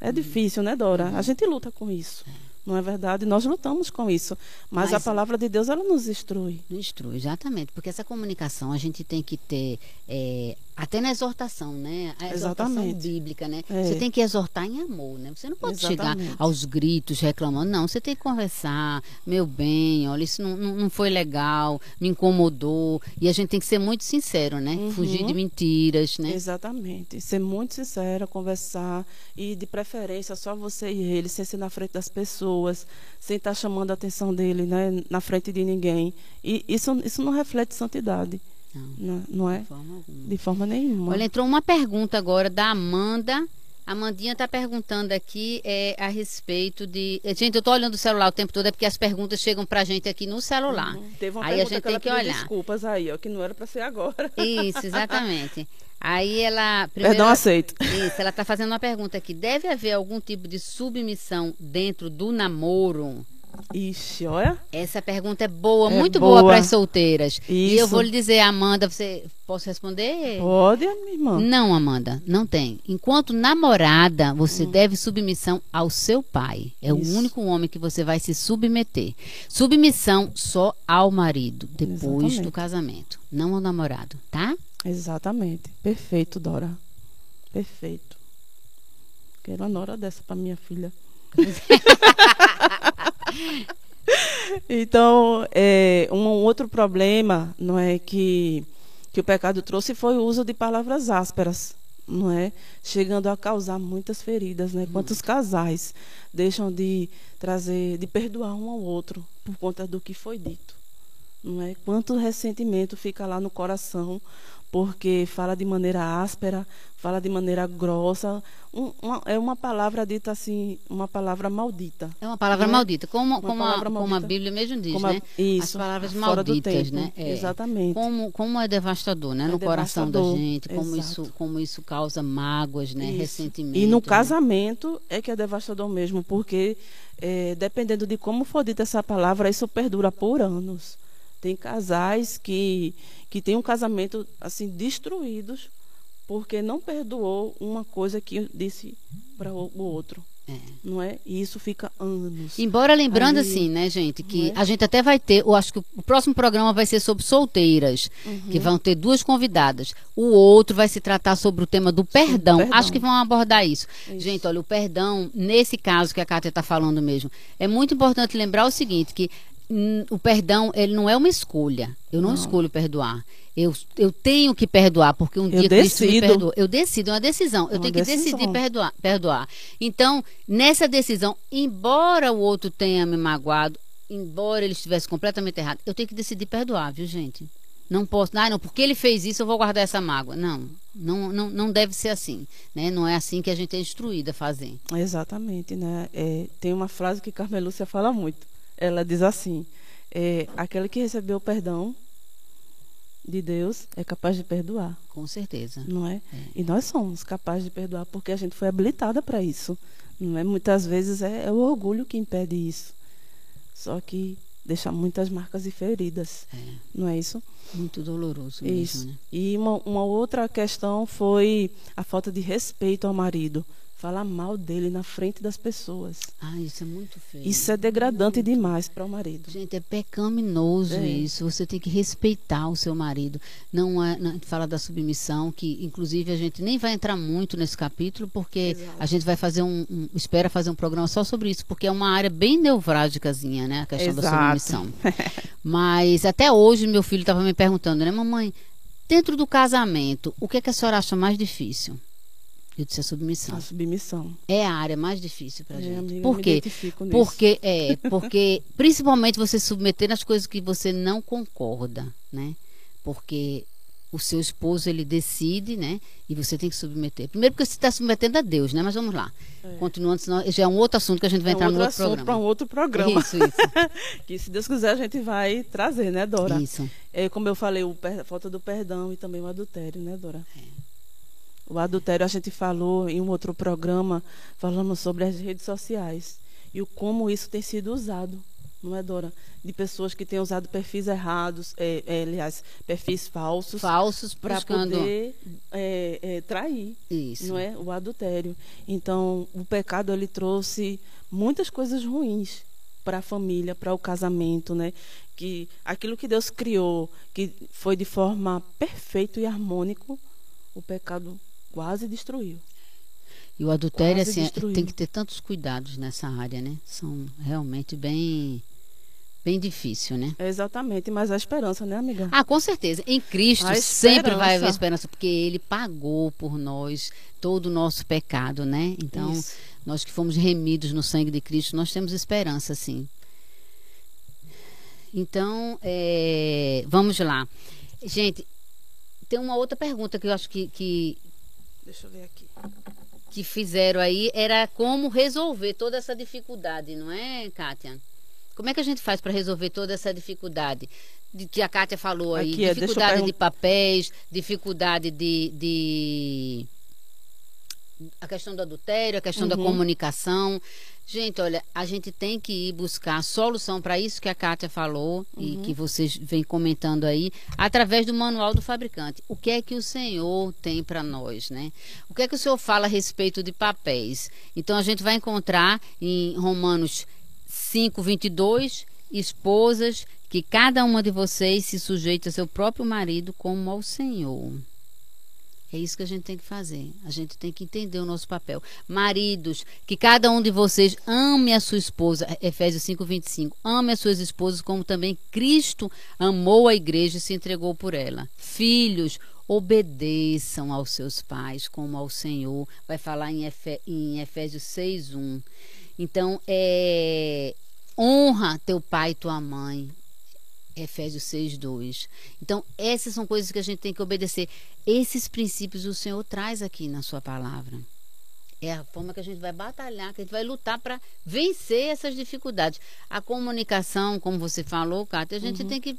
É uhum. difícil, né, Dora? Uhum. A gente luta com isso. É. Não é verdade? Nós lutamos com isso. Mas, mas, a palavra de Deus, ela nos instrui. Instrui, exatamente. Porque essa comunicação a gente tem que ter é, Até na exortação, né? A exortação Exatamente. bíblica, né? É. Você tem que exortar em amor, né? Você não pode chegar Exatamente. aos gritos reclamando, não. Você tem que conversar, meu bem, olha, isso não, não, não foi legal, me incomodou. E a gente tem que ser muito sincero, né? Uhum. Fugir de mentiras, né? Exatamente. Ser muito sincera, conversar e de preferência só você e ele, sem ser na frente das pessoas, sem estar chamando a atenção dele, né, na frente de ninguém. E isso, isso não reflete santidade, Não, né, não é? de forma alguma. De forma nenhuma. Olha, entrou uma pergunta agora da Amanda. A Amandinha está perguntando aqui é, a respeito de. eh, Gente, eu estou olhando o celular o tempo todo, é porque as perguntas chegam para a gente aqui no celular. Uhum. Teve uma Aí a gente que tem que olhar. desculpas aí, ó, que não era para ser agora. <laughs> Isso, exatamente. Aí ela. Primeiro, Perdão aceito. Isso, ela está fazendo uma pergunta aqui. Deve haver algum tipo de submissão dentro do namoro? Ixi, olha. Essa pergunta é boa, É muito boa, boa. para as solteiras. E eu Isso. vou lhe dizer, Amanda, você posso responder? Pode, minha irmã. Não, Amanda, não tem. Enquanto namorada, Hum. você deve submissão ao seu pai. É o Isso. único homem que você vai se submeter. Submissão só ao marido, depois Exatamente. do casamento, não ao namorado, tá? Exatamente. Perfeito, Dora. Perfeito. Quero uma nora dessa para minha filha. <laughs> então, é, um outro problema, não é que que o pecado trouxe foi o uso de palavras ásperas, não é? Chegando a causar muitas feridas, né? Quantos casais deixam de trazer, de perdoar um ao outro por conta do que foi dito, não é? Quanto ressentimento fica lá no coração porque fala de maneira áspera, fala de maneira grossa, um- uma- é uma palavra dita assim, uma palavra maldita. É uma palavra Não é? maldita, como, como, a, palavra como a maldita. Bíblia mesmo diz, Como a- né? isso, As palavras malditas, tempo. né? É. Exatamente. Como, como é devastador, né? É no coração da devastador, gente, como exato. isso, como isso causa mágoas, né? Isso. Ressentimento. E no né? casamento é que é devastador mesmo, porque é, dependendo de como for dita essa palavra, isso perdura por anos. Tem casais que, que têm um casamento assim destruídos porque não perdoou uma coisa que disse para o, outro, É. não é? E isso fica anos. Embora lembrando Ali, assim, né, gente, que é? a gente até vai ter, eu acho que o próximo programa vai ser sobre solteiras, Uhum. que vão ter duas convidadas. O outro vai se tratar sobre o tema do perdão. perdão. Acho que vão abordar isso. Isso. Gente, olha, o perdão, nesse caso que a Kátia está falando mesmo, é muito importante lembrar o seguinte, que o perdão, ele não é uma escolha. Eu não, Não. escolho perdoar. Eu, eu tenho que perdoar, porque um Eu dia Cristo me decido. perdoou. Eu decido, é uma decisão. Eu Uma tenho que decisão. decidir perdoar, perdoar. Então, nessa decisão, embora o outro tenha me magoado, embora ele estivesse completamente errado, eu tenho que decidir perdoar, viu, gente? Não posso, ah, não, porque ele fez isso, eu vou guardar essa mágoa. Não, não, não, não deve ser assim, né? Não é assim que a gente é instruída a fazer. Exatamente, né? É, tem uma frase que Carmelúcia fala muito. Ela diz assim: é, aquele que recebeu o perdão de Deus é capaz de perdoar, Com certeza. não é? E nós somos capazes de perdoar porque a gente foi habilitada para isso, não é? Muitas vezes é, é o orgulho que impede isso. Só que deixa muitas marcas e feridas, É, não é isso? muito doloroso Isso. mesmo, né? E uma, uma outra questão foi a falta de respeito ao marido. Falar mal dele na frente das pessoas. Ah, isso é muito feio. Isso é degradante demais para o marido. Gente, é pecaminoso É. isso. Você tem que respeitar o seu marido. Não é, não, fala da submissão, que inclusive a gente nem vai entrar muito nesse capítulo, porque Exato. a gente vai fazer um, um- espera fazer um programa só sobre isso, porque é uma área bem nevrálgicazinha, né, a questão da Exato. submissão. <laughs> Mas até hoje meu filho estava me perguntando, né, mamãe, dentro do casamento, o que, é que a senhora acha mais difícil? Eu disse a submissão. A submissão. É a área mais difícil pra É, gente. amiga, Por quê? Porque é, porque <laughs> principalmente você se submeter nas coisas que você não concorda, né? Porque o seu esposo ele decide, né? E você tem que submeter. Primeiro porque você está submetendo a Deus, né? Mas vamos lá. Continuando, senão já é um outro assunto que a gente vai É entrar no outro outro assunto para programa. um outro programa. Isso, isso, <laughs> que se Deus quiser a gente vai trazer, né, Dora? isso. É, como eu falei, o a falta do perdão e também o adultério, né, Dora? É. O adultério a gente falou em um outro programa, falamos sobre as redes sociais e o como isso tem sido usado, não é, Dora? De pessoas que têm usado perfis errados, é, é, aliás, perfis falsos, Falsos para poder é, é, trair, isso. não é? O adultério. Então, o pecado ele trouxe muitas coisas ruins para a família, para o casamento, né? Que aquilo que Deus criou, que foi de forma perfeita e harmônico, o pecado quase destruiu. E o adultério, quase assim, é, destruiu. tem que ter tantos cuidados nessa área, né? São realmente bem bem difícil, né? Exatamente, mas a esperança, né, amiga? Ah, com certeza. Em Cristo sempre vai haver esperança, porque Ele pagou por nós todo o nosso pecado, né? Então, Isso. nós que fomos remidos no sangue de Cristo, nós temos esperança, sim. Então, é, vamos lá. Gente, tem uma outra pergunta que eu acho que, que. Deixa eu ver aqui. Que fizeram aí, era como resolver toda essa dificuldade, não é, Kátia? Como é que a gente faz para resolver toda essa dificuldade? De, que a Kátia falou aí, Aqui, dificuldade de papéis, dificuldade de, de, a questão do adultério, a questão uhum. da comunicação. Gente, olha, a gente tem que ir buscar solução para isso que a Kátia falou uhum. e que vocês vêm comentando aí, através do manual do fabricante. O que é que o Senhor tem para nós, né? O que é que o Senhor fala a respeito de papéis? Então a gente vai encontrar em Romanos 5, 22, esposas, que cada uma de vocês se sujeite a seu próprio marido como ao Senhor. É isso que a gente tem que fazer. A gente tem que entender o nosso papel. Maridos, que cada um de vocês ame a sua esposa. Efésios 5, 25. Ame as suas esposas como também Cristo amou a igreja e se entregou por ela. Filhos, obedeçam aos seus pais como ao Senhor. Vai falar em, Efésios 6, 1. Então, é, honra teu pai e tua mãe. Efésios 6, 2. Então, essas são coisas que a gente tem que obedecer. Esses princípios o Senhor traz aqui na sua palavra. É a forma que a gente vai batalhar, que a gente vai lutar para vencer essas dificuldades. A comunicação, como você falou, Cátia, a gente uhum. tem que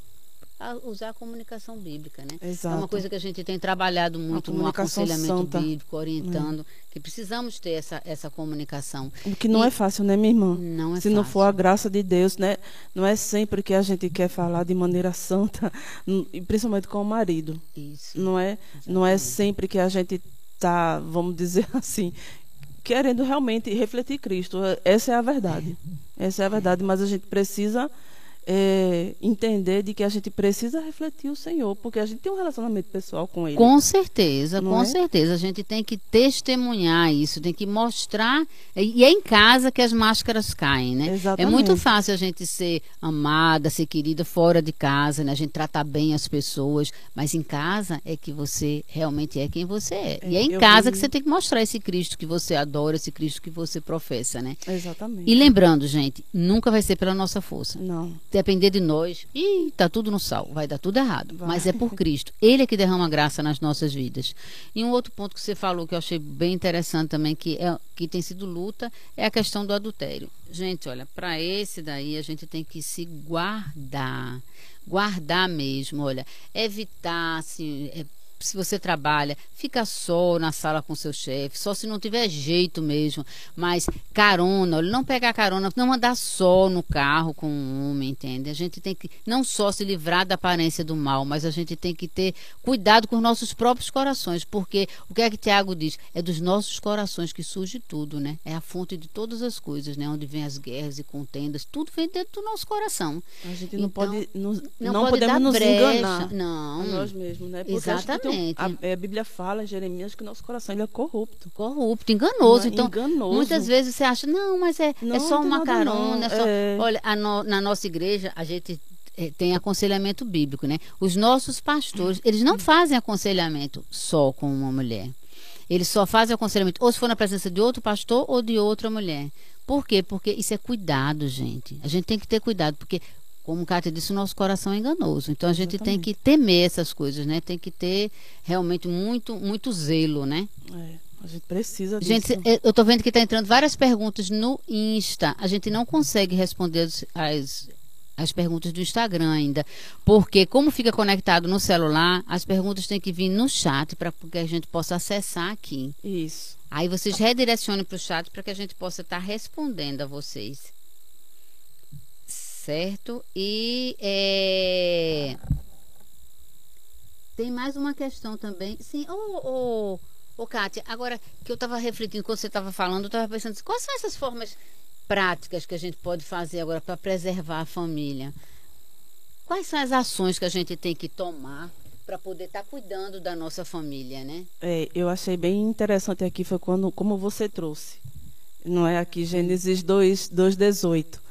a usar a comunicação bíblica, né? Exato. É uma coisa que a gente tem trabalhado muito no aconselhamento santa. bíblico, orientando, é. que precisamos ter essa, essa comunicação. O que não e é fácil, né, minha irmã? Não é Se fácil. não for a graça de Deus, né? Não é sempre que a gente quer falar de maneira santa, <laughs> principalmente com o marido. Isso. Não é, não é sempre que a gente tá, vamos dizer <laughs> assim, querendo realmente refletir Cristo. Essa é a verdade. Essa é a verdade, mas a gente precisa é, entender de que a gente precisa refletir o Senhor, porque a gente tem um relacionamento pessoal com Ele. Com certeza, com é? certeza. A gente tem que testemunhar isso, tem que mostrar. E é em casa que as máscaras caem, né? Exatamente. É muito fácil a gente ser amada, ser querida fora de casa, né? A gente tratar bem as pessoas, mas em casa é que você realmente é quem você é. é e é em casa vi... que você tem que mostrar esse Cristo que você adora, esse Cristo que você professa, né? Exatamente. E lembrando, gente, nunca vai ser pela nossa força. Não depender de nós, e tá tudo no sal, vai dar tudo errado. Vai. Mas é por Cristo. Ele é que derrama graça nas nossas vidas. E um outro ponto que você falou que eu achei bem interessante também, que, é, que tem sido luta, é a questão do adultério. Gente, olha, para esse daí a gente tem que se guardar. Guardar mesmo, olha, evitar, assim, é, se você trabalha, fica só na sala com seu chefe, só se não tiver jeito mesmo. Mas carona, não pegar carona, não andar só no carro com um homem, entende? A gente tem que não só se livrar da aparência do mal, mas a gente tem que ter cuidado com os nossos próprios corações, porque o que é que Tiago diz? É dos nossos corações que surge tudo, né? É a fonte de todas as coisas, né? Onde vem as guerras e contendas, tudo vem dentro do nosso coração. A gente não então, pode, não, não, não pode podemos nos brecha, enganar. Não. A nós mesmos, né? Porque Exatamente. A, a, Bíblia fala em Jeremias que o nosso coração ele é corrupto. Corrupto, enganoso. Então, enganoso. muitas vezes você acha, não, mas é, é não, é só uma carona. É só... É... Olha, no, na nossa igreja, a gente é, tem aconselhamento bíblico, né? Os nossos pastores, eles não fazem aconselhamento só com uma mulher. Eles só fazem aconselhamento ou se for na presença de outro pastor ou de outra mulher. Por quê? Porque isso é cuidado, gente. A gente tem que ter cuidado, porque como o Cátia disse, o nosso coração é enganoso. Então a gente Exatamente. tem que temer essas coisas, né? Tem que ter realmente muito, muito zelo, né? É, a gente precisa disso. Gente, eu estou vendo que está entrando várias perguntas no Insta. A gente não consegue responder as, as perguntas do Instagram ainda. Porque, como fica conectado no celular, as perguntas têm que vir no chat para que a gente possa acessar aqui. Isso. Aí vocês redirecionem para o chat para que a gente possa estar tá respondendo a vocês certo? E é, tem mais uma questão também. Sim, ô, ô, ô Kátia, agora que eu estava refletindo, quando você estava falando, eu estava pensando, quais são essas formas práticas que a gente pode fazer agora para preservar a família? Quais são as ações que a gente tem que tomar para poder estar tá cuidando da nossa família, né? É, eu achei bem interessante aqui foi quando como você trouxe, não é aqui Gênesis 2, 2:18.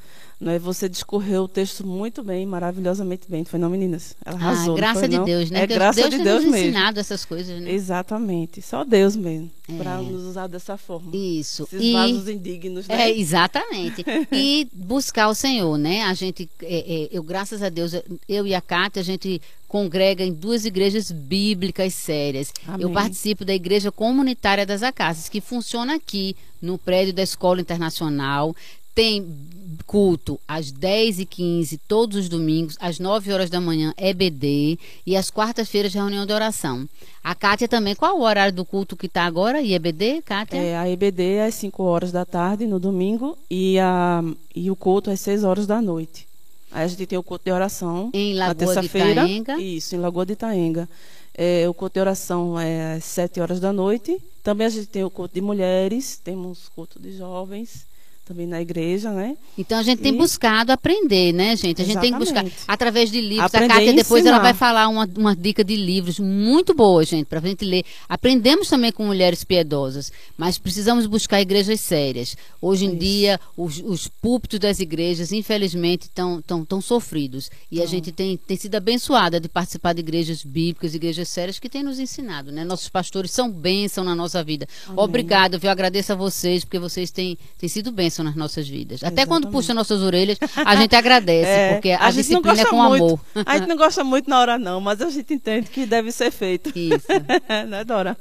Não é? Você discorreu o texto muito bem, maravilhosamente bem. Foi não, meninas? Ela ah, arrasou. Ah, graça foi, de não? Deus, né? É Deus, graça Deus de Deus nos mesmo. ensinado essas coisas, né? Exatamente. Só Deus mesmo. É. Para nos usar dessa forma. Isso. Esses e, vasos indignos, né? É, exatamente. <laughs> e buscar o Senhor, né? A gente, é, é, eu, graças a Deus, eu e a Cátia, a gente congrega em duas igrejas bíblicas sérias. Amém. Eu participo da Igreja Comunitária das Acácias, que funciona aqui no prédio da Escola Internacional. Tem culto às 10h15, todos os domingos, às 9 horas da manhã, EBD, e às quartas-feiras, reunião de oração. A Kátia também, qual o horário do culto que está agora? E EBD, Kátia? É, a EBD é às 5 horas da tarde, no domingo, e, a, e o culto às 6 horas da noite. Aí a gente tem o culto de oração. Em Lagoa de Itaenga? Isso, em Lagoa de Itaenga. É, o culto de oração é às 7 horas da noite. Também a gente tem o culto de mulheres, temos culto de jovens também na igreja, né? Então a gente tem e... buscado aprender, né, gente? A gente Exatamente. tem que buscar através de livros. Aprender a Kátia depois ela vai falar uma, uma dica de livros muito boa, gente, para a gente ler. Aprendemos também com mulheres piedosas, mas precisamos buscar igrejas sérias. Hoje em Isso. dia, os, os púlpitos das igrejas, infelizmente, estão tão, tão sofridos. E a gente tem, tem sido abençoada de participar de igrejas bíblicas, igrejas sérias que têm nos ensinado, né? Nossos pastores são bênção na nossa vida. Amém. Obrigado, eu agradeço a vocês, porque vocês têm, têm sido bênção bênção nas nossas vidas. Até Exatamente. quando puxa nossas orelhas, a gente agradece, <laughs> é, porque a, a disciplina é com muito, amor. A gente não gosta muito na hora, não, mas a gente entende que deve ser feito. Isso. <laughs> né, Dora?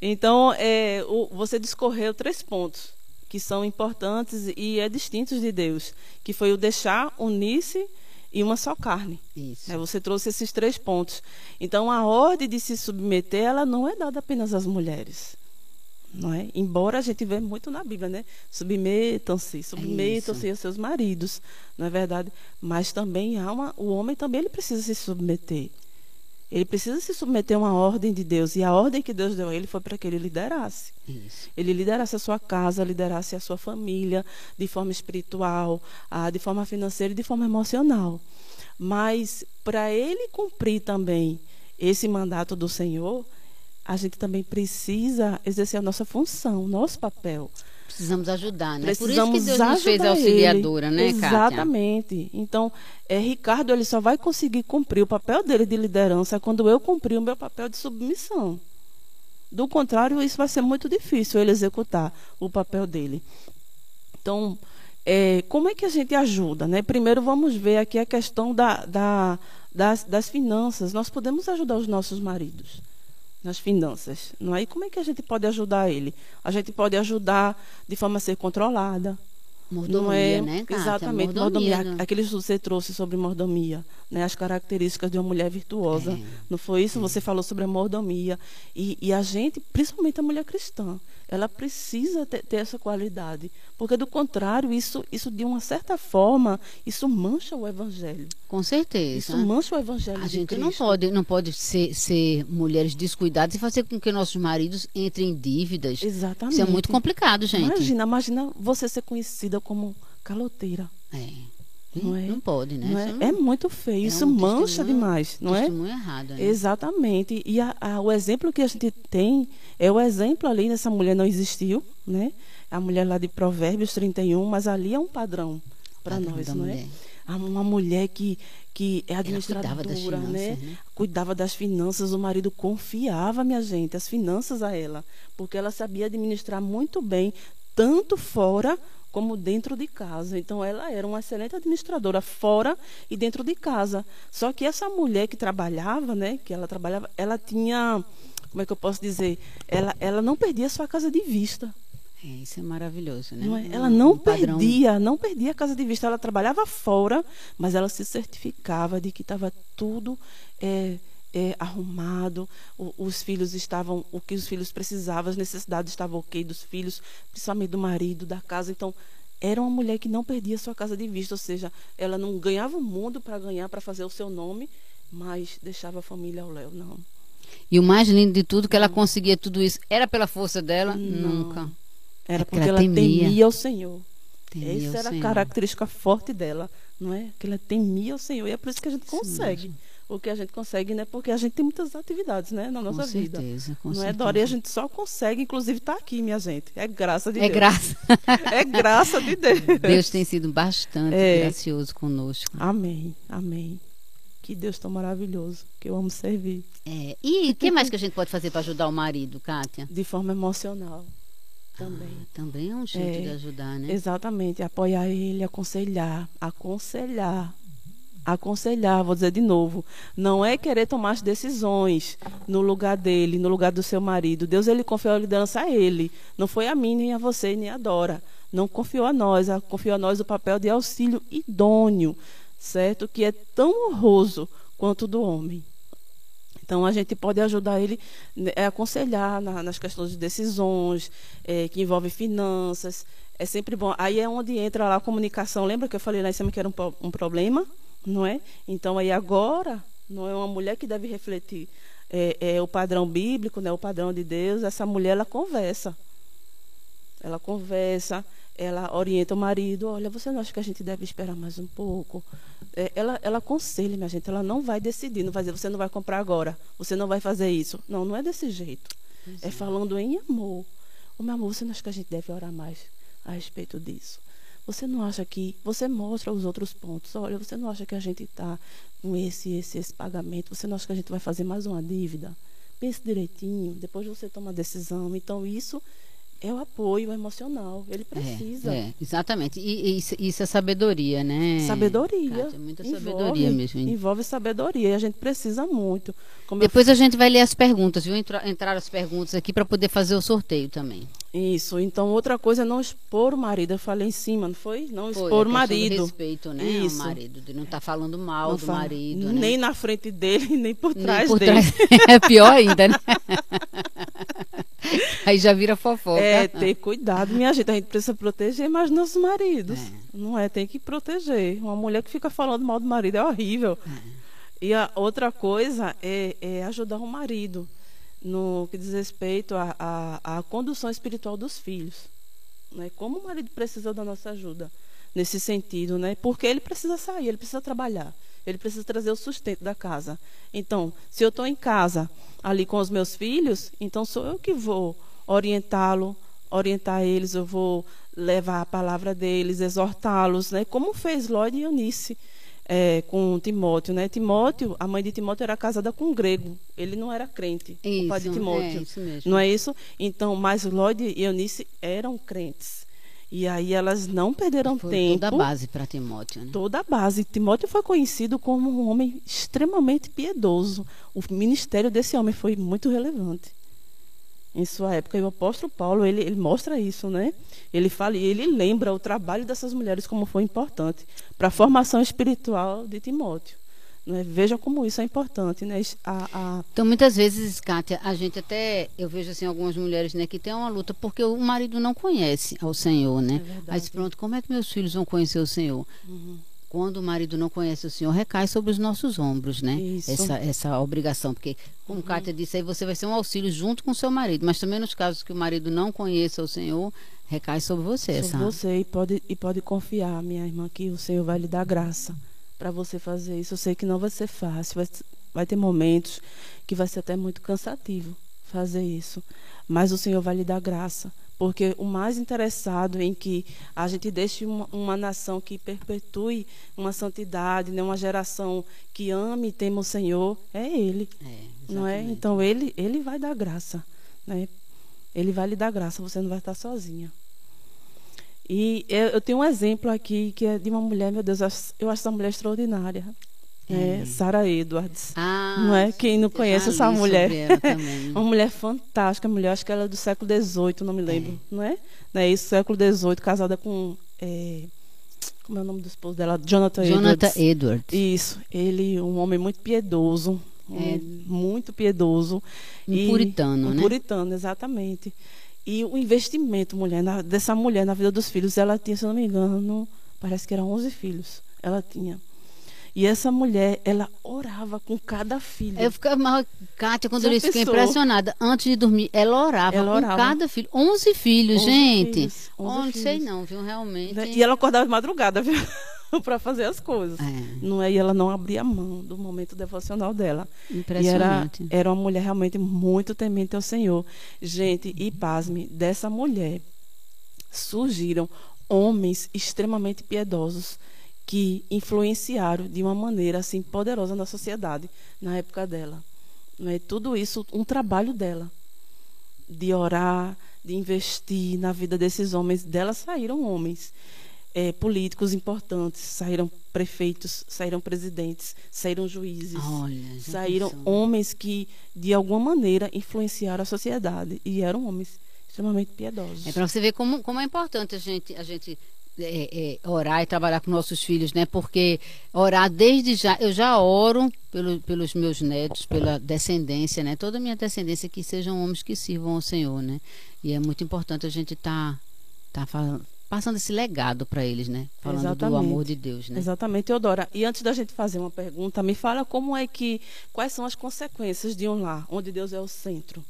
Então, é, o, você discorreu três pontos que são importantes e é distintos de Deus, que foi o deixar unir-se e uma só carne. Isso. É, você trouxe esses três pontos. Então, a ordem de se submeter, ela não é dada apenas às mulheres não é? Embora a gente vê muito na Bíblia, né? Submetam-se, submetam-se aos seus maridos, não é verdade? Mas também há uma, o homem também ele precisa se submeter. Ele precisa se submeter a uma ordem de Deus. E a ordem que Deus deu a ele foi para que ele liderasse. Isso. Ele liderasse a sua casa, liderasse a sua família de forma espiritual, de forma financeira e de forma emocional. Mas para ele cumprir também esse mandato do Senhor, a gente também precisa exercer a nossa função, nosso papel. Precisamos ajudar, né? Precisamos Por isso que Deus nos fez auxiliadora, ele. né, Exatamente. Kátia? Então, é, Ricardo ele só vai conseguir cumprir o papel dele de liderança quando eu cumprir o meu papel de submissão. Do contrário, isso vai ser muito difícil ele executar o papel dele. Então, é, como é que a gente ajuda? Né? Primeiro, vamos ver aqui a questão da, da, das, das finanças. Nós podemos ajudar os nossos maridos nas finanças. Não é? E como é que a gente pode ajudar ele? A gente pode ajudar de forma a ser controlada. Mordomia, não é? né? Exatamente, mordomia. mordomia. Né? Aquele que você trouxe sobre mordomia, né? as características de uma mulher virtuosa. É. Não foi isso? É. Você falou sobre a mordomia. E, e a gente, principalmente a mulher cristã, ela precisa ter, ter, essa qualidade, porque do contrário, isso, isso de uma certa forma, isso mancha o evangelho. Com certeza. Isso mancha o evangelho. A gente Cristo. não pode, não pode ser, ser mulheres descuidadas e fazer com que nossos maridos entrem em dívidas. Exatamente. Isso é muito complicado, gente. Imagina, imagina você ser conhecida como caloteira. É. Não, é, não pode, né? Não é, não, é, muito feio, é isso um mancha demais, não é? errado. Né? Exatamente. E a, a, o exemplo que a gente tem é o exemplo ali, nessa mulher não existiu, né? A mulher lá de Provérbios 31, mas ali é um padrão para nós, não é? mulher. é? Uma mulher que, que é administradora, cuidava finanças, né? né? Cuidava das finanças, o marido confiava, minha gente, as finanças a ela, porque ela sabia administrar muito bem, tanto fora como dentro de casa. Então ela era uma excelente administradora fora e dentro de casa. Só que essa mulher que trabalhava, né, que ela trabalhava, ela tinha, como é que eu posso dizer, ela, ela não perdia sua casa de vista. É, isso é maravilhoso, né? Não é? Ela não um perdia, não perdia a casa de vista. Ela trabalhava fora, mas ela se certificava de que estava tudo é, é, arrumado, o, os filhos estavam, o que os filhos precisavam, as necessidades estavam ok dos filhos, principalmente do marido, da casa. Então, era uma mulher que não perdia sua casa de vista, ou seja, ela não ganhava o mundo para ganhar, para fazer o seu nome, mas deixava a família ao léu, não. E o mais lindo de tudo, que ela conseguia tudo isso, era pela força dela? Não. Nunca. Era é porque ela temia, temia o Senhor. Temia Essa era Senhor. a característica forte dela, não é? Que ela temia o Senhor. E é por isso que a gente consegue. Porque a gente consegue, né? Porque a gente tem muitas atividades, né, na nossa com vida. Certeza, com não certeza. é, Dora? E a gente só consegue, inclusive, estar tá aqui, minha gente. É graça de é Deus. Graça. <laughs> é graça de Deus. Deus tem sido bastante é. gracioso conosco. Amém, amém. Que Deus tão maravilhoso, que eu amo servir. É. E o que mais que a gente pode fazer para ajudar o marido, Kátia? De forma emocional. Também. Ah, também é um jeito é, de ajudar, né? Exatamente. Apoiar ele, aconselhar. Aconselhar aconselhar, vou dizer de novo, não é querer tomar as decisões no lugar dele, no lugar do seu marido. Deus ele confiou a liderança a ele, não foi a mim, nem a você, nem a Dora. Não confiou a nós, confiou a nós o papel de auxílio idôneo, certo? Que é tão honroso quanto do homem. Então a gente pode ajudar ele né, é aconselhar na, nas questões de decisões é, que envolvem finanças. É sempre bom. Aí é onde entra lá a comunicação. Lembra que eu falei lá em cima que era um, um problema? Não é? Então aí agora não é uma mulher que deve refletir é, é, o padrão bíblico, né? O padrão de Deus. Essa mulher ela conversa, ela conversa, ela orienta o marido. Olha, você não acha que a gente deve esperar mais um pouco? É, ela, ela aconselha, minha gente. Ela não vai decidir, não vai dizer você não vai comprar agora, você não vai fazer isso. Não, não é desse jeito. É falando em amor. O meu amor, você não acha que a gente deve orar mais a respeito disso? Você não acha que. Você mostra os outros pontos. Olha, você não acha que a gente está com esse, esse, esse pagamento? Você não acha que a gente vai fazer mais uma dívida? Pense direitinho, depois você toma a decisão. Então, isso é o apoio emocional. Ele precisa. É, é exatamente. E, e isso, é sabedoria, né? Sabedoria. Kátia, muita envolve, sabedoria mesmo. Envolve sabedoria e a gente precisa muito. Como Depois eu... a gente vai ler as perguntas, viu? Entrar, entrar as perguntas aqui para poder fazer o sorteio também. Isso. Então, outra coisa é não expor o marido. Eu falei em cima, não foi? Não foi, expor o marido. respeito, né? Isso. O marido, de não estar tá falando mal não do fala, marido. Nem né? na frente dele, <laughs> nem por trás nem por dele. Trás. <laughs> é pior ainda, né? <laughs> Aí já vira fofoca. É, ter cuidado, minha gente. A gente precisa proteger mais nossos maridos. É. Não é? Tem que proteger. Uma mulher que fica falando mal do marido é horrível. É. E a outra coisa é, é ajudar o marido no que diz respeito à condução espiritual dos filhos. Né? Como o marido precisa da nossa ajuda nesse sentido, né? Porque ele precisa sair, ele precisa trabalhar, ele precisa trazer o sustento da casa. Então, se eu estou em casa ali com os meus filhos, então sou eu que vou orientá-lo, orientar eles, eu vou levar a palavra deles, exortá-los, né? Como fez Lloyd e Eunice é, com Timóteo, né? Timóteo, a mãe de Timóteo era casada com um grego. Ele não era crente, isso, o pai de Timóteo. É isso mesmo. Não é isso? Então, mas Lloyd e Eunice eram crentes. E aí elas não perderam foi tempo. Toda a base para Timóteo, né? Toda a base. Timóteo foi conhecido como um homem extremamente piedoso. O ministério desse homem foi muito relevante em sua época. E o apóstolo Paulo, ele, ele mostra isso, né? Ele fala ele lembra o trabalho dessas mulheres como foi importante para a formação espiritual de Timóteo. Né? Veja como isso é importante, né? A, a... Então, muitas vezes, Kátia, a gente até, eu vejo assim, algumas mulheres, né, que tem uma luta porque o marido não conhece ao Senhor, né? É Aí, pronto, como é que meus filhos vão conhecer o Senhor? Uhum quando o marido não conhece o Senhor, recai sobre os nossos ombros, né? Isso. Essa, essa obrigação. Porque, como uhum. Kátia disse aí, você vai ser um auxílio junto com o seu marido. Mas também nos casos que o marido não conheça o Senhor, recai sobre você. Sobre sabe? você. E pode, e pode confiar, minha irmã, que o Senhor vai lhe dar graça para você fazer isso. Eu sei que não vai ser fácil. Vai, vai ter momentos que vai ser até muito cansativo fazer isso. Mas o Senhor vai lhe dar graça porque o mais interessado em que a gente deixe uma, uma nação que perpetue uma santidade, né, uma geração que ame e tema o Senhor, é Ele. É, não é? Então Ele, Ele vai dar graça. Né? Ele vai lhe dar graça, você não vai estar sozinha. E eu, eu tenho um exemplo aqui que é de uma mulher, meu Deus, eu acho essa mulher extraordinária é, Sarah Edwards. Ah, não é? Quem não conhece essa mulher? <laughs> uma mulher fantástica, mulher, acho que ela é do século XVIII, não me lembro, é. não é? Não é isso, século XVIII, casada com. É, como é o nome do esposo dela? Jonathan, Jonathan Edwards. Edwards. Isso, ele, um homem muito piedoso, é. muito piedoso. Um e, puritano, um né? puritano, exatamente. E o investimento mulher, na, dessa mulher na vida dos filhos, ela tinha, se não me engano, parece que eram 11 filhos. Ela tinha. E essa mulher, ela orava com cada filho. Eu ficava, Kátia, quando eu fiquei impressionada. Antes de dormir, ela orava ela com orava. cada filho. Onze filhos, 11 gente. Filhos, 11 não sei não, viu, realmente. E ela acordava de madrugada, viu? <laughs> para fazer as coisas. É. Não é? E ela não abria mão do momento devocional dela. Impressionante. E era, era uma mulher realmente muito temente ao Senhor. Gente, e pasme, dessa mulher surgiram homens extremamente piedosos que influenciaram de uma maneira assim poderosa na sociedade na época dela. Não é tudo isso um trabalho dela de orar, de investir na vida desses homens. Dela saíram homens é, políticos importantes, saíram prefeitos, saíram presidentes, saíram juízes, Olha, saíram pensou. homens que de alguma maneira influenciaram a sociedade e eram homens extremamente piedosos. É para você ver como, como é importante a gente a gente é, é, orar e trabalhar com nossos filhos, né? Porque orar desde já, eu já oro pelo, pelos meus netos, pela descendência, né? Toda a minha descendência que sejam homens que sirvam ao Senhor, né? E é muito importante a gente estar tá, tá passando esse legado para eles, né? Falando Exatamente. do amor de Deus, né? Exatamente, Teodora. E antes da gente fazer uma pergunta, me fala como é que quais são as consequências de um lar onde Deus é o centro?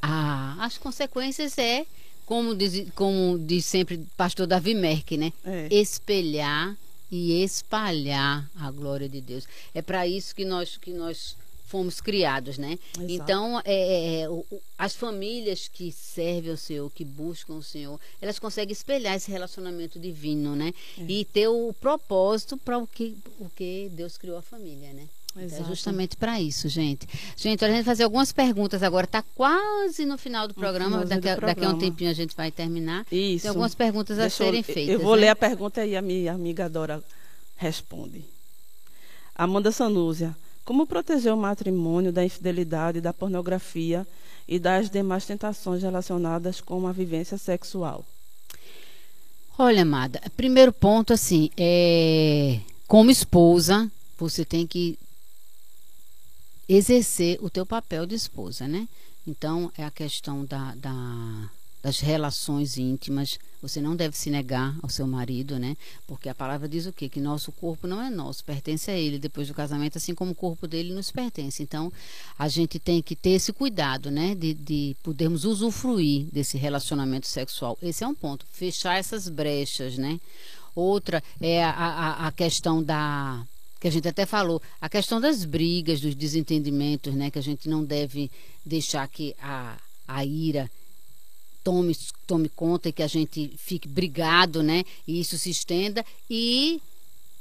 Ah, as consequências é como diz, como diz sempre pastor Davi Merck, né? É. Espelhar e espalhar a glória de Deus. É para isso que nós que nós fomos criados, né? Exato. Então, é, é, é as famílias que servem ao Senhor, que buscam o Senhor, elas conseguem espelhar esse relacionamento divino, né? É. E ter o propósito para o que, o que Deus criou a família, né? Exato. É justamente para isso, gente. Gente, a gente vai fazer algumas perguntas agora. Está quase no final do programa. Daqui, do programa. daqui a um tempinho a gente vai terminar. Isso. Tem algumas perguntas Deixa a serem eu, feitas. Eu vou né? ler a pergunta e a minha amiga Dora responde. Amanda Sanúzia. Como proteger o matrimônio da infidelidade, da pornografia e das demais tentações relacionadas com a vivência sexual? Olha, amada, primeiro ponto, assim, é, como esposa, você tem que exercer o teu papel de esposa, né? Então, é a questão da, da, das relações íntimas. Você não deve se negar ao seu marido, né? Porque a palavra diz o quê? Que nosso corpo não é nosso, pertence a ele depois do casamento, assim como o corpo dele nos pertence. Então, a gente tem que ter esse cuidado, né? De, de podermos usufruir desse relacionamento sexual. Esse é um ponto. Fechar essas brechas, né? Outra é a, a, a questão da que a gente até falou, a questão das brigas, dos desentendimentos, né, que a gente não deve deixar que a, a ira tome, tome conta e que a gente fique brigado, né, e isso se estenda e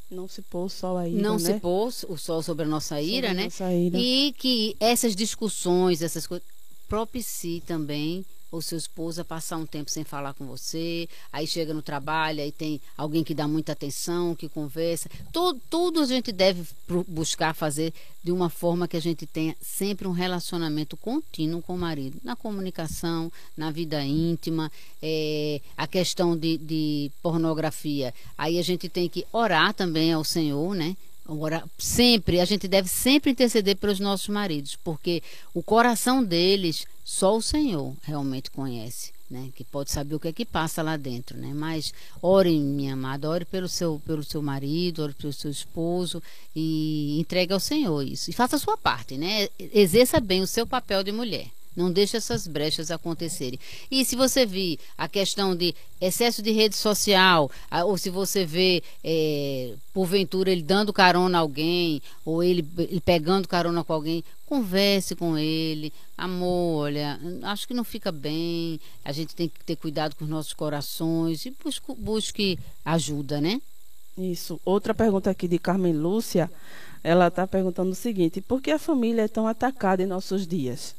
não se pôr o sol a ira, não né? se pôr o sol sobre a nossa ira, sobre né? Nossa ira. E que essas discussões, essas coisas propicie também ou seu esposo passar um tempo sem falar com você, aí chega no trabalho, aí tem alguém que dá muita atenção, que conversa. Tudo, tudo a gente deve buscar fazer de uma forma que a gente tenha sempre um relacionamento contínuo com o marido, na comunicação, na vida íntima, é, a questão de, de pornografia. Aí a gente tem que orar também ao Senhor, né? Agora, sempre, a gente deve sempre interceder pelos nossos maridos, porque o coração deles só o Senhor realmente conhece, né? Que pode saber o que é que passa lá dentro, né? Mas ore, minha amada, ore pelo seu, pelo seu marido, ore pelo seu esposo e entregue ao Senhor isso. E faça a sua parte, né? Exerça bem o seu papel de mulher. Não deixe essas brechas acontecerem. E se você vir a questão de excesso de rede social, ou se você vê, é, porventura, ele dando carona a alguém, ou ele, ele pegando carona com alguém, converse com ele. Amor, olha, acho que não fica bem. A gente tem que ter cuidado com os nossos corações e busque, busque ajuda, né? Isso. Outra pergunta aqui de Carmen Lúcia. Ela está perguntando o seguinte: por que a família é tão atacada em nossos dias?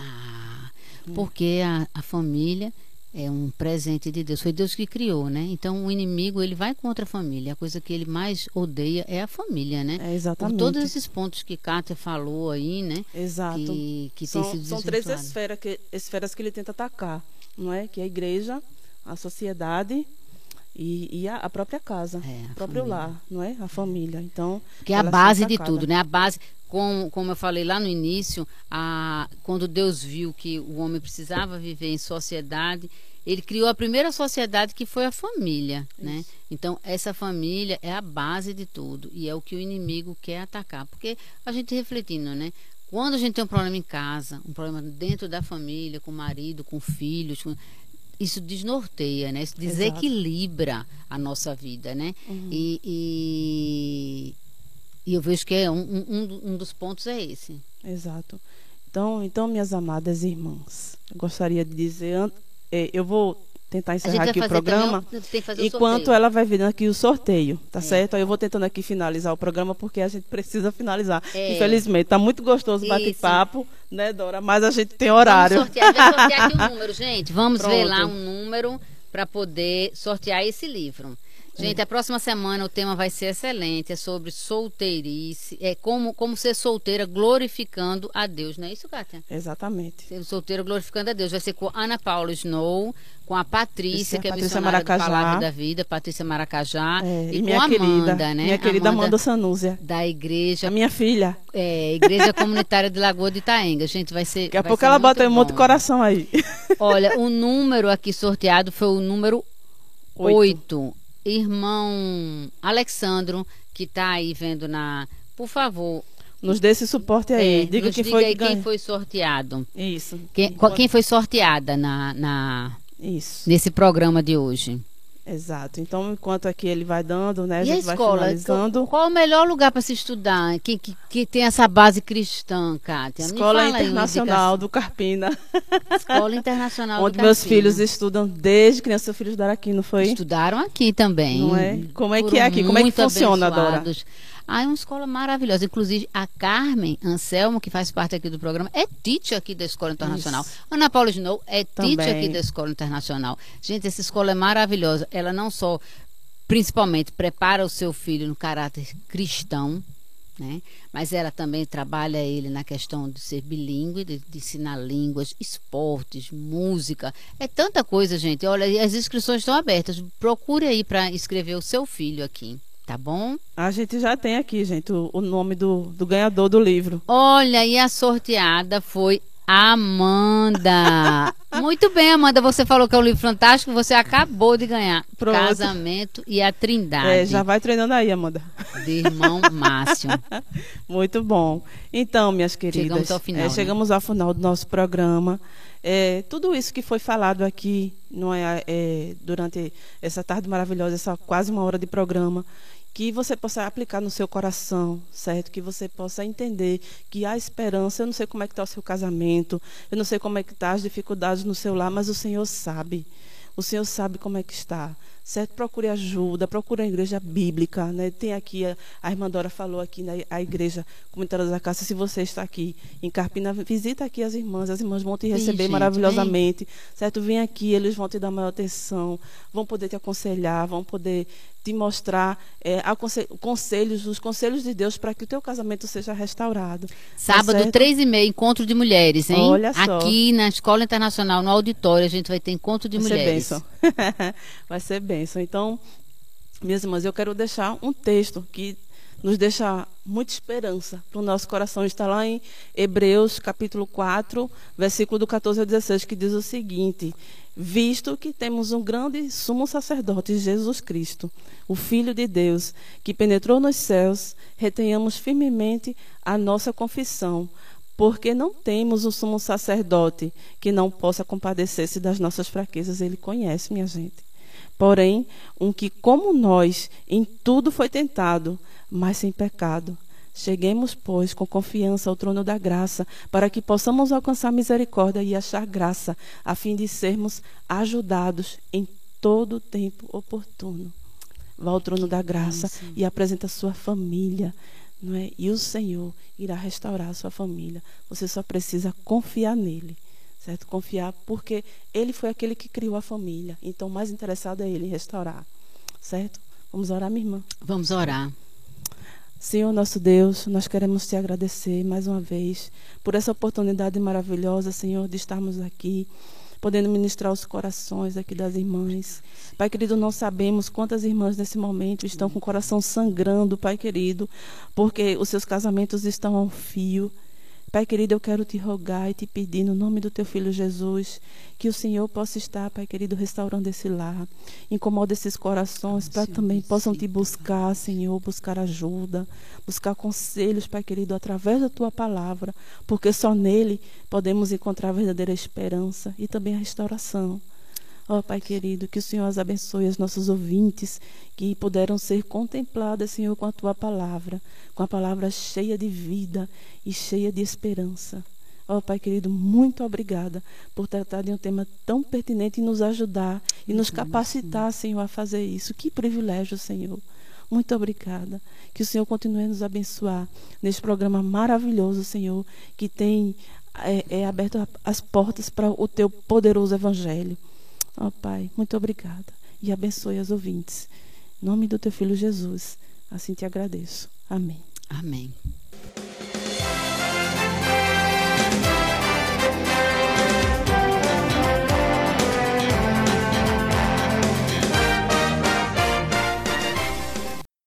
Ah, porque a, a família é um presente de Deus. Foi Deus que criou, né? Então o inimigo ele vai contra a família. A coisa que ele mais odeia é a família, né? É exatamente. Por todos esses pontos que Kátia falou aí, né? Exato. Que, que são, tem sido São três esferas que, esferas que ele tenta atacar, não é? Que é a igreja, a sociedade e, e a, a, própria casa, é, o próprio família. lar, não é? A família. Então, que é a base de tudo, né? A base como, como eu falei lá no início, a, quando Deus viu que o homem precisava viver em sociedade, ele criou a primeira sociedade que foi a família, né? Então essa família é a base de tudo e é o que o inimigo quer atacar, porque a gente refletindo, né? Quando a gente tem um problema em casa, um problema dentro da família, com o marido, com filhos, com... isso desnorteia, né? Isso desequilibra Exato. a nossa vida, né? Uhum. E, e, e, eu vejo que é um, um, um dos pontos é esse. Exato. Então, então, minhas amadas irmãs, eu gostaria de dizer, é, eu vou tentar encerrar aqui o programa. enquanto ela vai vindo aqui o sorteio, tá é. certo? Aí eu vou tentando aqui finalizar o programa porque a gente precisa finalizar. É. Infelizmente, tá muito gostoso o bate-papo, né, Dora? Mas a gente tem horário. Vamos sortear, sortear aqui um <laughs> número, gente. Vamos Pronto. ver lá um número para poder sortear esse livro. Gente, a próxima semana o tema vai ser excelente, é sobre solteirice, é como, como ser solteira glorificando a Deus, não é isso, Kátia? Exatamente. Ser solteira glorificando a Deus. Vai ser com Ana Paula Snow, com a Patrícia, que é Patrícia missionária Maracajá. do Palavra da Vida, Patrícia Maracajá, é, e, e, com a Amanda, querida, né? Minha querida Amanda, Amanda Sanúzia. Da igreja. A minha filha. É, Igreja Comunitária de Lagoa de Itaenga. Gente, vai ser. Daqui a pouco ela bota um monte de coração aí. Olha, o número aqui sorteado foi o número 8 irmão Alexandro, que está aí vendo na. Por favor. Nos dê esse suporte aí. É, diga quem diga foi aí quem foi sorteado. Isso. Quem, quem foi sorteada na, na, Isso. nesse programa de hoje. Exato. Então, enquanto aqui ele vai dando, né, a gente a escola, vai finalizando. Qual o melhor lugar para se estudar? Que, que, que, tem essa base cristã, Kátia? Escola Internacional do Carpina. <laughs> Escola Internacional Onde meus filhos estudam desde criança. Seus filhos estudaram aqui, não foi? Estudaram aqui também. Não é? Como é que é aqui? Como é que funciona, abençoados. Dora? Ah, é uma escola maravilhosa. Inclusive, a Carmen Anselmo, que faz parte aqui do programa, é teacher aqui da Escola Internacional. Isso. Ana Paula Snow é Também. teacher aqui da Escola Internacional. Gente, essa escola é maravilhosa. Ela não só, principalmente, prepara o seu filho no caráter cristão, né? Mas ela também trabalha ele na questão de ser bilíngue, de, de, ensinar línguas, esportes, música. É tanta coisa, gente. Olha, as inscrições estão abertas. Procure aí para inscrever o seu filho aqui tá bom? A gente já tem aqui, gente, o, o nome do, do ganhador do livro. Olha, e a sorteada foi Amanda. Muito bem, Amanda. Você falou que é um livro fantástico. Você acabou de ganhar. Pronto. Casamento e a Trindade. É, já vai treinando aí, Amanda. De irmão Márcio. <laughs> Muito bom. Então, minhas queridas. Chegamos ao final. É, né? Chegamos ao final do nosso programa. É, tudo isso que foi falado aqui não é, é, durante essa tarde maravilhosa, essa quase uma hora de programa, que você possa aplicar no seu coração, certo? Que você possa entender que há esperança. Eu não sei como é que está o seu casamento, eu não sei como é que está as dificuldades no seu lar, mas o Senhor sabe. O Senhor sabe como é que está certo? Procure ajuda, procure a igreja bíblica, né? Tem aqui, a, a irmã Dora falou aqui na a igreja comunitária da casa, se você está aqui em Carpina, visita aqui as irmãs, as irmãs vão te receber Sim, maravilhosamente, vem. certo? Vem aqui, eles vão te dar maior atenção, vão poder te aconselhar, vão poder te mostrar é, conselhos, os conselhos de Deus para que o teu casamento seja restaurado. Tá Sábado, tá três e meia, encontro de mulheres, hein? Olha só. Aqui na Escola Internacional, no auditório, a gente vai ter encontro de vai mulheres. Ser bênção. <laughs> vai ser bênção. Então, minhas irmãs, eu quero deixar um texto que nos deixa muita esperança para o nosso coração. Está lá em Hebreus capítulo 4, versículo do 14 ao 16, que diz o seguinte: Visto que temos um grande sumo sacerdote, Jesus Cristo, o Filho de Deus, que penetrou nos céus, retenhamos firmemente a nossa confissão, porque não temos um sumo sacerdote que não possa compadecer-se das nossas fraquezas. Ele conhece, minha gente. Porém, um que, como nós, em tudo foi tentado, mas sem pecado. Cheguemos, pois, com confiança ao trono da graça, para que possamos alcançar misericórdia e achar graça, a fim de sermos ajudados em todo o tempo oportuno. Vá ao trono da graça e apresenta a sua família, não é? E o Senhor irá restaurar a sua família. Você só precisa confiar nele, certo? Confiar porque ele foi aquele que criou a família. Então, o mais interessado é ele em restaurar, certo? Vamos orar, minha irmã? Vamos orar. Senhor nosso Deus, nós queremos te agradecer mais uma vez por essa oportunidade maravilhosa, Senhor, de estarmos aqui, podendo ministrar os corações aqui das irmãs. Pai querido, não sabemos quantas irmãs nesse momento estão com o coração sangrando, Pai querido, porque os seus casamentos estão ao fio. Pai querido, eu quero te rogar e te pedir, no nome do teu filho Jesus, que o Senhor possa estar, Pai querido, restaurando esse lar. Incomoda esses corações para também possam te buscar, Senhor, buscar ajuda, buscar conselhos, Pai querido, através da tua palavra, porque só nele podemos encontrar a verdadeira esperança e também a restauração. Ó oh, Pai querido, que o Senhor as abençoe, os nossos ouvintes, que puderam ser contempladas, Senhor, com a tua palavra, com a palavra cheia de vida e cheia de esperança. Ó oh, Pai querido, muito obrigada por tratar de um tema tão pertinente e nos ajudar e nos capacitar, Senhor, a fazer isso. Que privilégio, Senhor. Muito obrigada. Que o Senhor continue a nos abençoar neste programa maravilhoso, Senhor, que tem é, é aberto as portas para o teu poderoso evangelho. Ó oh, Pai, muito obrigada. E abençoe as ouvintes. Em nome do teu filho Jesus. Assim te agradeço. Amém. Amém.